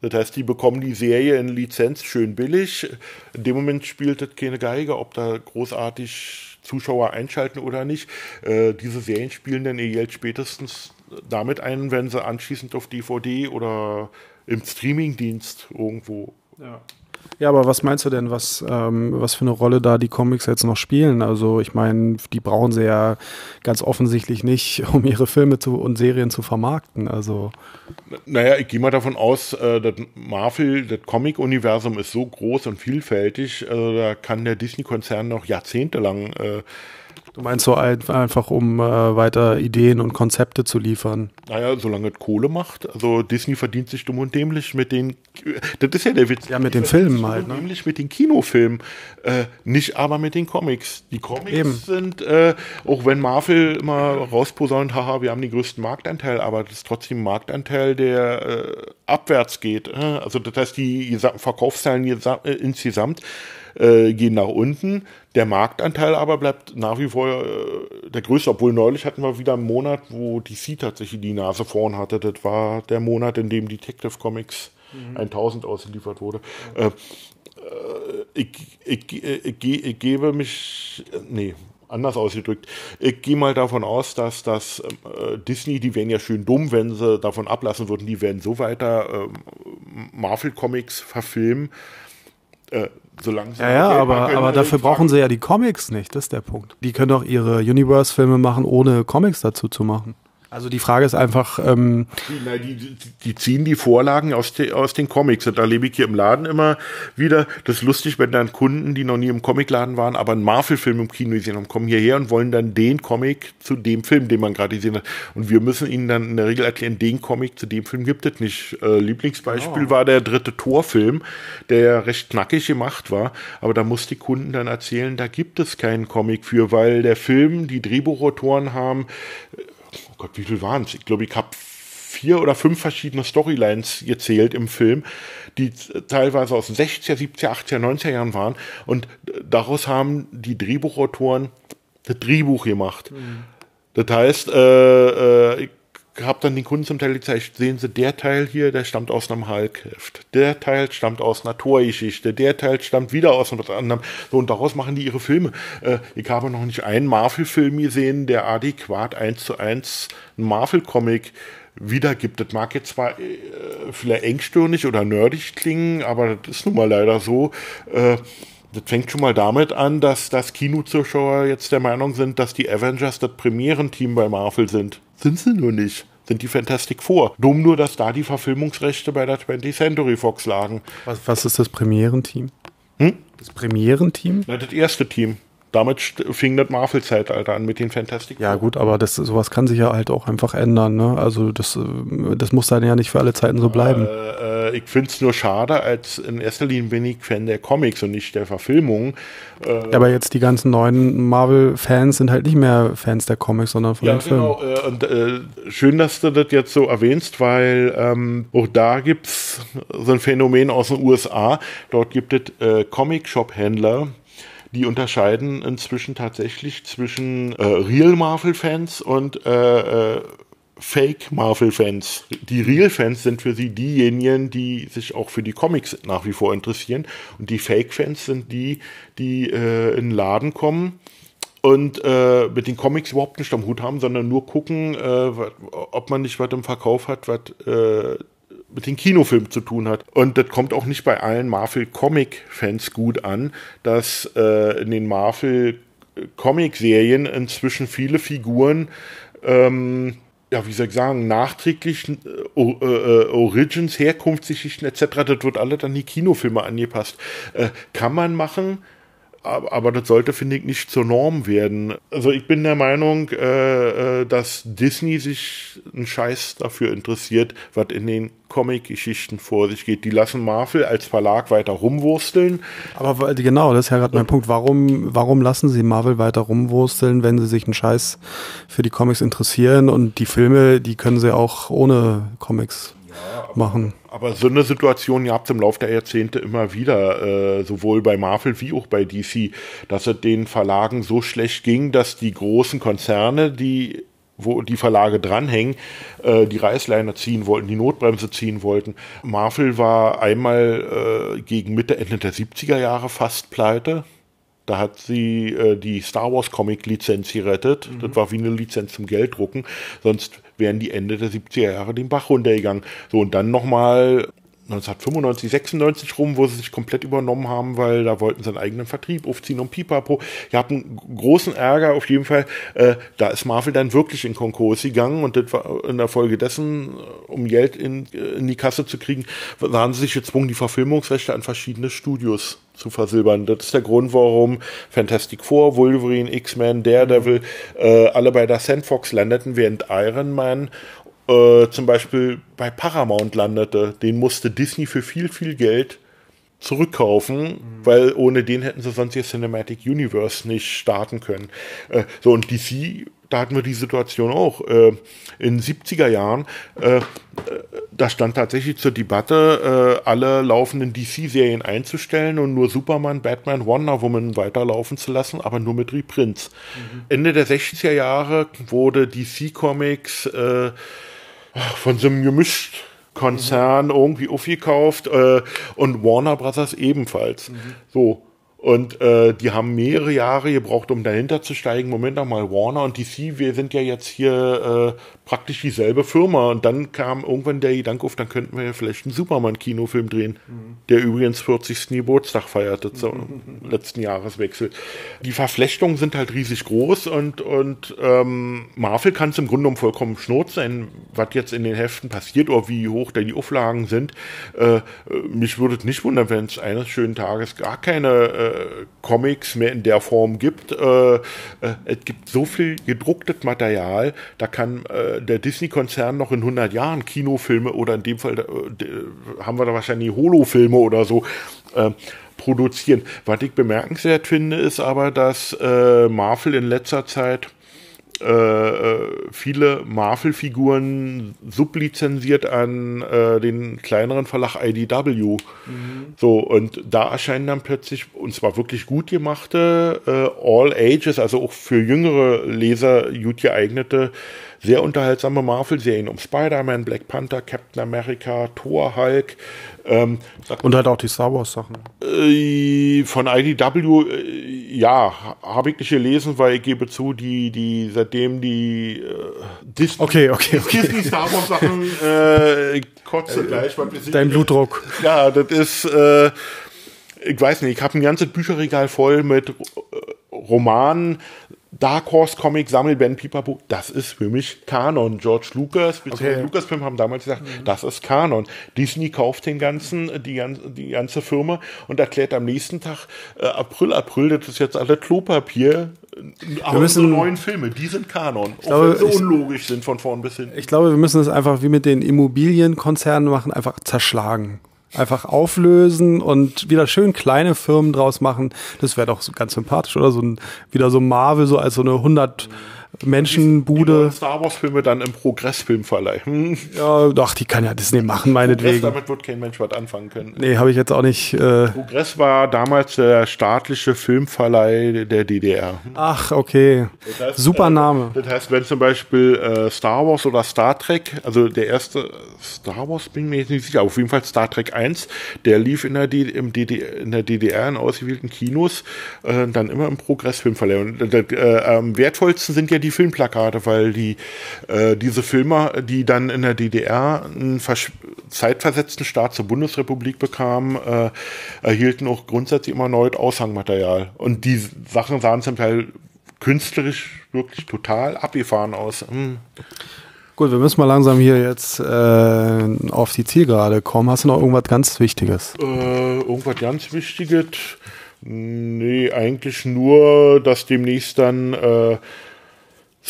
B: Das heißt, die bekommen die Serie in Lizenz schön billig. In dem Moment spielt das keine Geige, ob da großartig Zuschauer einschalten oder nicht. Äh, diese Serien spielen dann ihr Geld spätestens damit ein, wenn sie anschließend auf DVD oder im Streamingdienst irgendwo
A: ja. Ja, aber was meinst du denn, was, ähm, was für eine Rolle da die Comics jetzt noch spielen? Also ich meine, die brauchen sie ja ganz offensichtlich nicht, <laughs> um ihre Filme zu, und Serien zu vermarkten. Also
B: naja, ich gehe mal davon aus, äh, das Marvel, das Comic-Universum ist so groß und vielfältig, also da kann der Disney-Konzern noch jahrzehntelang äh,
A: Du meinst so einfach, um äh, weiter Ideen und Konzepte zu liefern?
B: Naja, solange es Kohle macht. Also Disney verdient sich dumm und dämlich mit den. Das ist ja der Witz.
A: Ja, mit den Filmen halt.
B: Ne? Dämlich mit den Kinofilmen. Äh, nicht aber mit den Comics. Die Comics Eben. sind, äh, auch wenn Marvel immer rausposaunt, haha, wir haben den größten Marktanteil, aber das ist trotzdem ein Marktanteil, der äh, abwärts geht. Äh? Also das heißt, die Verkaufszahlen äh, insgesamt äh, gehen nach unten. Der Marktanteil aber bleibt nach wie vor äh, der größte, obwohl neulich hatten wir wieder einen Monat, wo DC tatsächlich die Nase vorn hatte. Das war der Monat, in dem Detective Comics mhm. 1000 ausgeliefert wurde. Mhm. Äh, ich, ich, ich, ich, gebe mich, nee, anders ausgedrückt. Ich gehe mal davon aus, dass das äh, Disney, die wären ja schön dumm, wenn sie davon ablassen würden, die werden so weiter äh, Marvel-Comics verfilmen.
A: Äh, solange sie ja, ja, aber, aber dafür brauchen sie ja die Comics nicht, das ist der Punkt. Die können doch ihre Universe-Filme machen, ohne Comics dazu zu machen. Also die Frage ist einfach. Ähm
B: die, die, die, ziehen die Vorlagen aus, de, aus den Comics. Und da lebe ich hier im Laden immer wieder. Das ist lustig, wenn dann Kunden, die noch nie im Comicladen waren, aber einen Marvel-Film im Kino gesehen haben, kommen hierher und wollen dann den Comic zu dem Film, den man gerade gesehen hat. Und wir müssen ihnen dann in der Regel erklären, den Comic zu dem Film gibt es nicht. Äh, Lieblingsbeispiel oh. war der dritte Torfilm, der ja recht knackig gemacht war. Aber da muss die Kunden dann erzählen, da gibt es keinen Comic für, weil der Film, die Drehbuchautoren haben Gott, wie viel waren es? Ich glaube, ich habe vier oder fünf verschiedene Storylines gezählt im Film, die teilweise aus den 60er, 70er, 80er, 90er Jahren waren. Und daraus haben die Drehbuchautoren das Drehbuch gemacht. Mhm. Das heißt, äh, äh, ich habe dann den Kunden zum Teil gezeigt, sehen Sie, der Teil hier, der stammt aus einem Hulk-Heft. Der Teil stammt aus einer Torgeschichte. Der Teil stammt wieder aus etwas anderem. So, und daraus machen die ihre Filme. Äh, ich habe noch nicht einen Marvel-Film gesehen, der adäquat eins zu eins einen Marvel-Comic wiedergibt. Das mag jetzt zwar äh, vielleicht engstirnig oder nerdig klingen, aber das ist nun mal leider so. Äh, das fängt schon mal damit an, dass das Kinozuschauer jetzt der Meinung sind, dass die Avengers das Premierenteam bei Marvel sind. Sind sie nur nicht. Sind die Fantastic Four. Dumm nur, dass da die Verfilmungsrechte bei der 20th Century Fox lagen.
A: Was, was ist das Premierenteam? Hm? Das Premierenteam?
B: Na, das erste Team damit fing das Marvel-Zeitalter an mit den Fantastic
A: Ja gut, aber das, sowas kann sich ja halt auch einfach ändern. Ne? Also das, äh, das muss dann ja nicht für alle Zeiten so bleiben.
B: Äh, äh, ich finde es nur schade, als in erster Linie bin ich Fan der Comics und nicht der Verfilmung.
A: Äh, aber jetzt die ganzen neuen Marvel-Fans sind halt nicht mehr Fans der Comics, sondern von ja, den genau.
B: Filmen. Äh, und äh, schön, dass du das jetzt so erwähnst, weil ähm, auch da gibt es so ein Phänomen aus den USA. Dort gibt es Comic-Shop-Händler, die unterscheiden inzwischen tatsächlich zwischen äh, Real Marvel-Fans und äh, äh, Fake Marvel-Fans. Die Real-Fans sind für sie diejenigen, die sich auch für die Comics nach wie vor interessieren. Und die Fake-Fans sind die, die äh, in den Laden kommen und äh, mit den Comics überhaupt nicht am Hut haben, sondern nur gucken, äh, ob man nicht was im Verkauf hat, was äh, mit den Kinofilmen zu tun hat. Und das kommt auch nicht bei allen Marvel-Comic-Fans gut an, dass äh, in den Marvel-Comic-Serien inzwischen viele Figuren ähm, ja, wie soll ich sagen, nachträglich äh, äh, Origins, Herkunftsgeschichten etc., das wird alle dann die Kinofilme angepasst. Äh, kann man machen, aber das sollte, finde ich, nicht zur Norm werden. Also ich bin der Meinung, äh, äh, dass Disney sich einen Scheiß dafür interessiert, was in den Comic-Geschichten vor sich geht. Die lassen Marvel als Verlag weiter rumwursteln.
A: Aber genau, das ist ja gerade mein Punkt. Warum, warum lassen sie Marvel weiter rumwursteln, wenn sie sich einen Scheiß für die Comics interessieren und die Filme, die können sie auch ohne Comics machen.
B: Aber so eine Situation gab es im Laufe der Jahrzehnte immer wieder, äh, sowohl bei Marvel wie auch bei DC, dass es den Verlagen so schlecht ging, dass die großen Konzerne, die wo die Verlage dranhängen, äh, die Reißleine ziehen wollten, die Notbremse ziehen wollten. Marvel war einmal äh, gegen Mitte, Ende der 70er Jahre fast pleite. Da hat sie äh, die Star Wars Comic Lizenz gerettet. Mhm. Das war wie eine Lizenz zum Gelddrucken. Sonst wären die Ende der 70er Jahre den Bach runtergegangen. So, und dann nochmal 1995, 96 rum, wo sie sich komplett übernommen haben, weil da wollten sie einen eigenen Vertrieb aufziehen und pipapo. Die hatten großen Ärger auf jeden Fall. Äh, da ist Marvel dann wirklich in Konkurs gegangen und das war in der Folge dessen, äh, um Geld in, äh, in die Kasse zu kriegen, waren sie sich gezwungen, die Verfilmungsrechte an verschiedene Studios zu versilbern. Das ist der Grund, warum Fantastic Four, Wolverine, X-Men, Daredevil äh, alle bei der Sandfox landeten, während Iron Man äh, zum Beispiel bei Paramount landete. Den musste Disney für viel, viel Geld zurückkaufen, mhm. weil ohne den hätten sie sonst ihr Cinematic Universe nicht starten können. Äh, so, und DC, da hatten wir die Situation auch. Äh, in den 70er Jahren, äh, äh, da stand tatsächlich zur Debatte, äh, alle laufenden DC-Serien einzustellen und nur Superman, Batman, Wonder Woman weiterlaufen zu lassen, aber nur mit Reprints. Mhm. Ende der 60er Jahre wurde DC Comics von so einem gemischt Konzern mhm. irgendwie aufgekauft äh, und Warner Brothers ebenfalls. Mhm. So. Und äh, die haben mehrere Jahre gebraucht, um dahinter zu steigen. Moment noch mal, Warner und DC, wir sind ja jetzt hier äh, praktisch dieselbe Firma. Und dann kam irgendwann der Gedanke auf, dann könnten wir ja vielleicht einen Superman-Kinofilm drehen, mhm. der übrigens 40. Geburtstag feierte zum mhm. letzten Jahreswechsel. Die Verflechtungen sind halt riesig groß und, und ähm, Marvel kann es im Grunde genommen vollkommen schnurz sein, was jetzt in den Heften passiert oder wie hoch da die Auflagen sind. Äh, mich würde es nicht wundern, wenn es eines schönen Tages gar keine äh, Comics mehr in der Form gibt. Äh, äh, es gibt so viel gedrucktes Material, da kann äh, der Disney-Konzern noch in 100 Jahren Kinofilme oder in dem Fall äh, haben wir da wahrscheinlich Holo-Filme oder so äh, produzieren. Was ich bemerkenswert finde, ist aber, dass äh, Marvel in letzter Zeit äh, äh, viele Marvel-Figuren sublizenziert an äh, den kleineren Verlag IDW. Mhm. So, und da erscheinen dann plötzlich, und zwar wirklich gut gemachte, äh, All Ages, also auch für jüngere Leser gut geeignete sehr unterhaltsame Marvel-Serien um Spider-Man, Black Panther, Captain America, Thor, Hulk.
A: Ähm, und halt auch die Star Wars-Sachen.
B: Äh, von IDW, äh, ja, habe ich nicht gelesen, weil ich gebe zu, die, die, seitdem die äh,
A: Disney, okay, okay, okay.
B: Disney Star Wars-Sachen äh, kotze gleich.
A: Weil Dein Blutdruck.
B: Ja, das ist, äh, ich weiß nicht, ich habe ein ganzes Bücherregal voll mit Romanen, Dark Horse Comic Sammelband Pipapo, das ist für mich Kanon. George Lucas, beziehungsweise okay. Lucasfilm haben damals gesagt, mhm. das ist Kanon. Disney kauft den ganzen, die, die ganze Firma und erklärt am nächsten Tag, äh, April, April, das ist jetzt alle Klopapier.
A: Wir müssen
B: neuen Filme, die sind Kanon. Ich glaube, so unlogisch sind von vorn bis hin.
A: Ich glaube, wir müssen es einfach wie mit den Immobilienkonzernen machen, einfach zerschlagen einfach auflösen und wieder schön kleine Firmen draus machen. Das wäre doch ganz sympathisch, oder? So ein, wieder so Marvel, so als so eine 100 Menschenbude.
B: Die Star Wars Filme dann im Progressfilmverleih.
A: Hm. Ja, doch, die kann ja Disney machen, meinetwegen.
B: Progress, damit wird kein Mensch was anfangen können.
A: Nee, habe ich jetzt auch nicht.
B: Äh Progress war damals der staatliche Filmverleih der DDR.
A: Ach, okay. Das heißt, Super äh, Name.
B: Das heißt, wenn zum Beispiel äh, Star Wars oder Star Trek, also der erste Star Wars bin mir jetzt nicht sicher, auf jeden Fall Star Trek 1, der lief in der, D im DDR, in der DDR in ausgewählten Kinos, äh, dann immer im Progressfilmverleih. Und äh, am wertvollsten sind ja die Filmplakate, weil die äh, diese Filme, die dann in der DDR einen zeitversetzten Staat zur Bundesrepublik bekamen, äh, erhielten auch grundsätzlich immer neu Aushangmaterial. Und die Sachen sahen zum Teil künstlerisch wirklich total abgefahren aus. Hm.
A: Gut, wir müssen mal langsam hier jetzt äh, auf die Zielgerade kommen. Hast du noch irgendwas ganz Wichtiges?
B: Äh, irgendwas ganz Wichtiges? Nee, eigentlich nur, dass demnächst dann äh,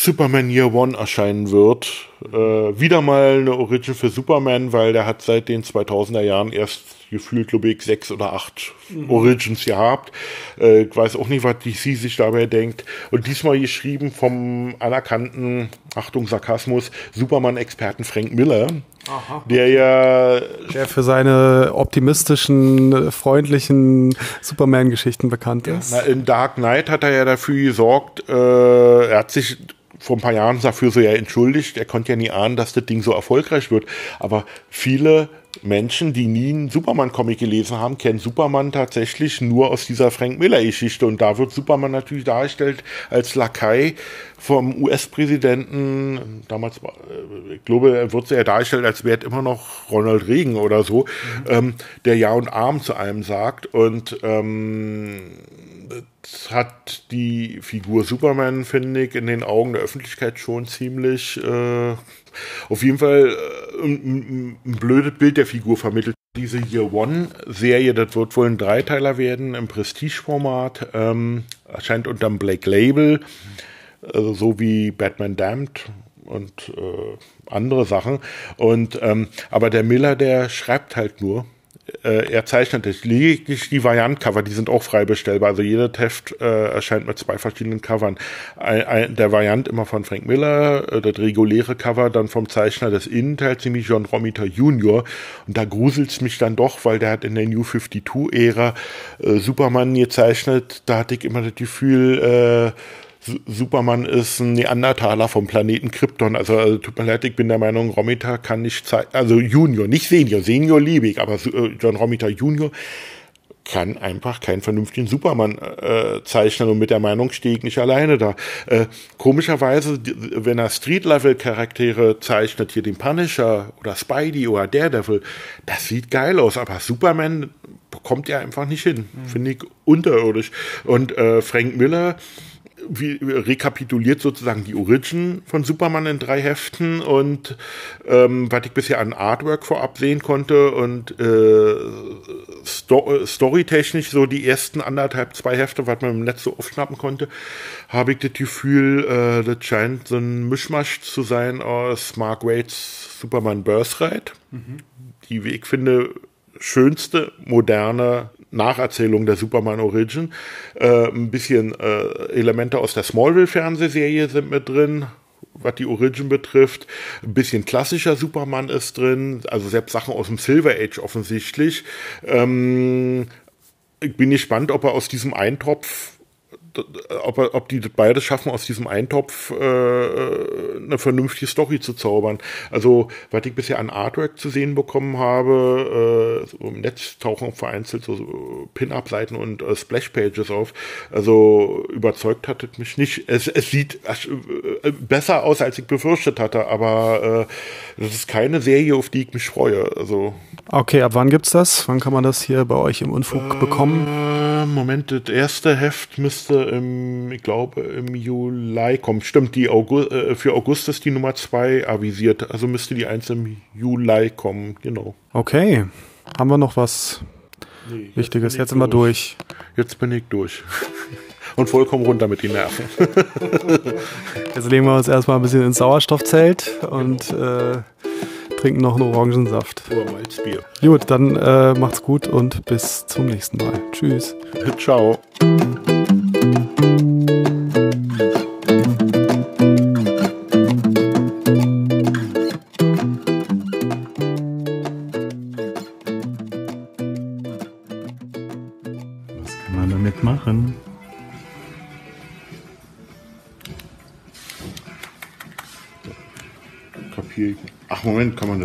B: Superman Year One erscheinen wird. Äh, wieder mal eine Origin für Superman, weil der hat seit den 2000er Jahren erst gefühlt, glaube ich, sechs oder acht mhm. Origins gehabt. Äh, ich weiß auch nicht, was DC sich dabei denkt. Und diesmal geschrieben vom anerkannten, Achtung, Sarkasmus, Superman-Experten Frank Miller. Aha. Der ja.
A: Der für seine optimistischen, freundlichen Superman-Geschichten bekannt ist.
B: Na, in Dark Knight hat er ja dafür gesorgt, äh, er hat sich vor ein paar Jahren dafür so ja entschuldigt. Er konnte ja nie ahnen, dass das Ding so erfolgreich wird. Aber viele Menschen, die nie einen Superman-Comic gelesen haben, kennen Superman tatsächlich nur aus dieser Frank Miller-Geschichte. Und da wird Superman natürlich dargestellt als Lakai vom US-Präsidenten. Damals, äh, ich glaube, er wird sehr dargestellt, als wäre immer noch Ronald Reagan oder so, mhm. ähm, der Ja und Arm zu einem sagt. Und ähm, hat die Figur Superman, finde ich, in den Augen der Öffentlichkeit schon ziemlich, äh, auf jeden Fall äh, ein, ein, blödes Bild der Figur vermittelt. Diese Year One-Serie, das wird wohl ein Dreiteiler werden im Prestige-Format, ähm, erscheint unterm Black Label, also so wie Batman Damned und äh, andere Sachen. Und ähm, aber der Miller, der schreibt halt nur äh, er zeichnet es. Lediglich die Variant-Cover, die sind auch frei bestellbar. Also jeder Heft äh, erscheint mit zwei verschiedenen Covern. Ein, ein, der Variant immer von Frank Miller, äh, das reguläre Cover dann vom Zeichner des Innenteils, nämlich John Romita Jr. Und da gruselt's mich dann doch, weil der hat in der New 52-Ära äh, Superman gezeichnet. Da hatte ich immer das Gefühl, äh, Superman ist ein Neandertaler vom Planeten Krypton. Also, also, tut mir leid, ich bin der Meinung, Romita kann nicht zeigen, also Junior, nicht Senior. Senior liebe ich, aber äh, John Romita Junior kann einfach keinen vernünftigen Superman äh, zeichnen und mit der Meinung stehe ich nicht alleine da. Äh, komischerweise, wenn er Street-Level-Charaktere zeichnet, hier den Punisher oder Spidey oder Daredevil, das sieht geil aus, aber Superman kommt ja einfach nicht hin. Mhm. Finde ich unterirdisch. Und äh, Frank Miller wie, rekapituliert sozusagen die Origin von Superman in drei Heften und ähm, was ich bisher an Artwork vorab sehen konnte und äh, Sto storytechnisch so die ersten anderthalb, zwei Hefte, was man im Netz so aufschnappen konnte, habe ich das Gefühl, äh, das scheint so ein Mischmasch zu sein aus Mark Waits Superman Birthright, mhm. die, wie ich finde, schönste moderne Nacherzählung der Superman Origin. Äh, ein bisschen äh, Elemente aus der Smallville-Fernsehserie sind mit drin, was die Origin betrifft. Ein bisschen klassischer Superman ist drin, also selbst Sachen aus dem Silver Age offensichtlich. Ähm, ich bin gespannt, ob er aus diesem Eintopf ob, ob die beide schaffen, aus diesem Eintopf äh, eine vernünftige Story zu zaubern. Also, was ich bisher an Artwork zu sehen bekommen habe, äh, so im Netz tauchen vereinzelt so Pin-Up-Seiten und äh, Splash-Pages auf. Also, überzeugt hat es mich nicht. Es, es sieht äh, besser aus, als ich befürchtet hatte, aber äh, das ist keine Serie, auf die ich mich freue. Also,
A: okay, ab wann gibt's das? Wann kann man das hier bei euch im Unfug bekommen?
B: Äh, Moment, das erste Heft müsste im, ich glaube, im Juli kommt. Stimmt, die August, äh, für August ist die Nummer 2 avisiert. Also müsste die 1 im Juli kommen, genau.
A: Okay. Haben wir noch was nee, Wichtiges? Jetzt, jetzt sind wir durch.
B: Jetzt bin ich durch. <laughs> Und vollkommen runter mit den Nerven. <laughs>
A: Jetzt legen wir uns erstmal ein bisschen ins Sauerstoffzelt und äh, trinken noch einen Orangensaft.
B: Oder Malzbier.
A: Gut, dann äh, macht's gut und bis zum nächsten Mal. Tschüss. <laughs>
B: Ciao.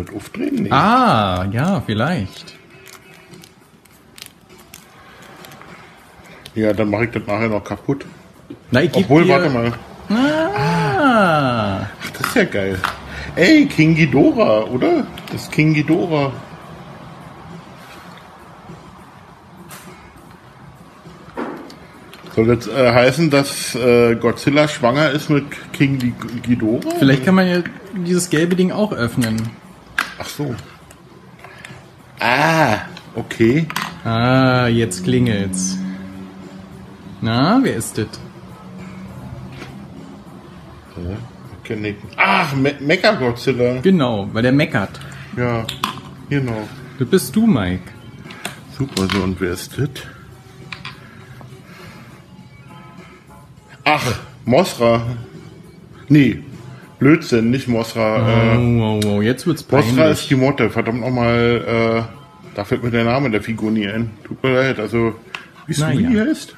B: Das aufdrehen?
C: Nee. Ah, ja, vielleicht.
B: Ja, dann mache ich das nachher noch kaputt.
C: Na, ich
B: Obwohl, dir... warte mal.
C: Ah.
B: Ach, das ist ja geil. Ey, King Ghidorah, oder? Das ist King Ghidorah. Soll das äh, heißen, dass äh, Godzilla schwanger ist mit King Ghidorah?
C: Vielleicht kann man ja dieses gelbe Ding auch öffnen.
B: Ach so. Ah, okay.
C: Ah, jetzt klingelt's. Na, wer ist das?
B: Ja, Ach, Me Mecha Godzilla.
C: Genau, weil der meckert.
B: Ja, genau.
C: Das bist du, Mike.
B: Super, so und wer ist das? Ach, Mosra. Nee, Blödsinn, nicht Mosra.
C: Äh, wow, wow, jetzt wird's
B: peinlich. Mosra ist die Motte, verdammt nochmal, äh, da fällt mir der Name der Figur nie ein. Tut mir leid, also, wie es wie die heißt?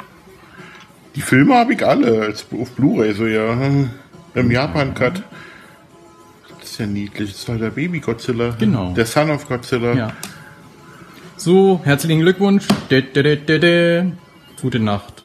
B: Die Filme habe ich alle als, auf Blu-ray, so ja. Im Japan-Cut. Das ist ja niedlich, das war der Baby Godzilla.
C: Genau.
B: Der Son of Godzilla.
C: Ja. So, herzlichen Glückwunsch. Gute Nacht.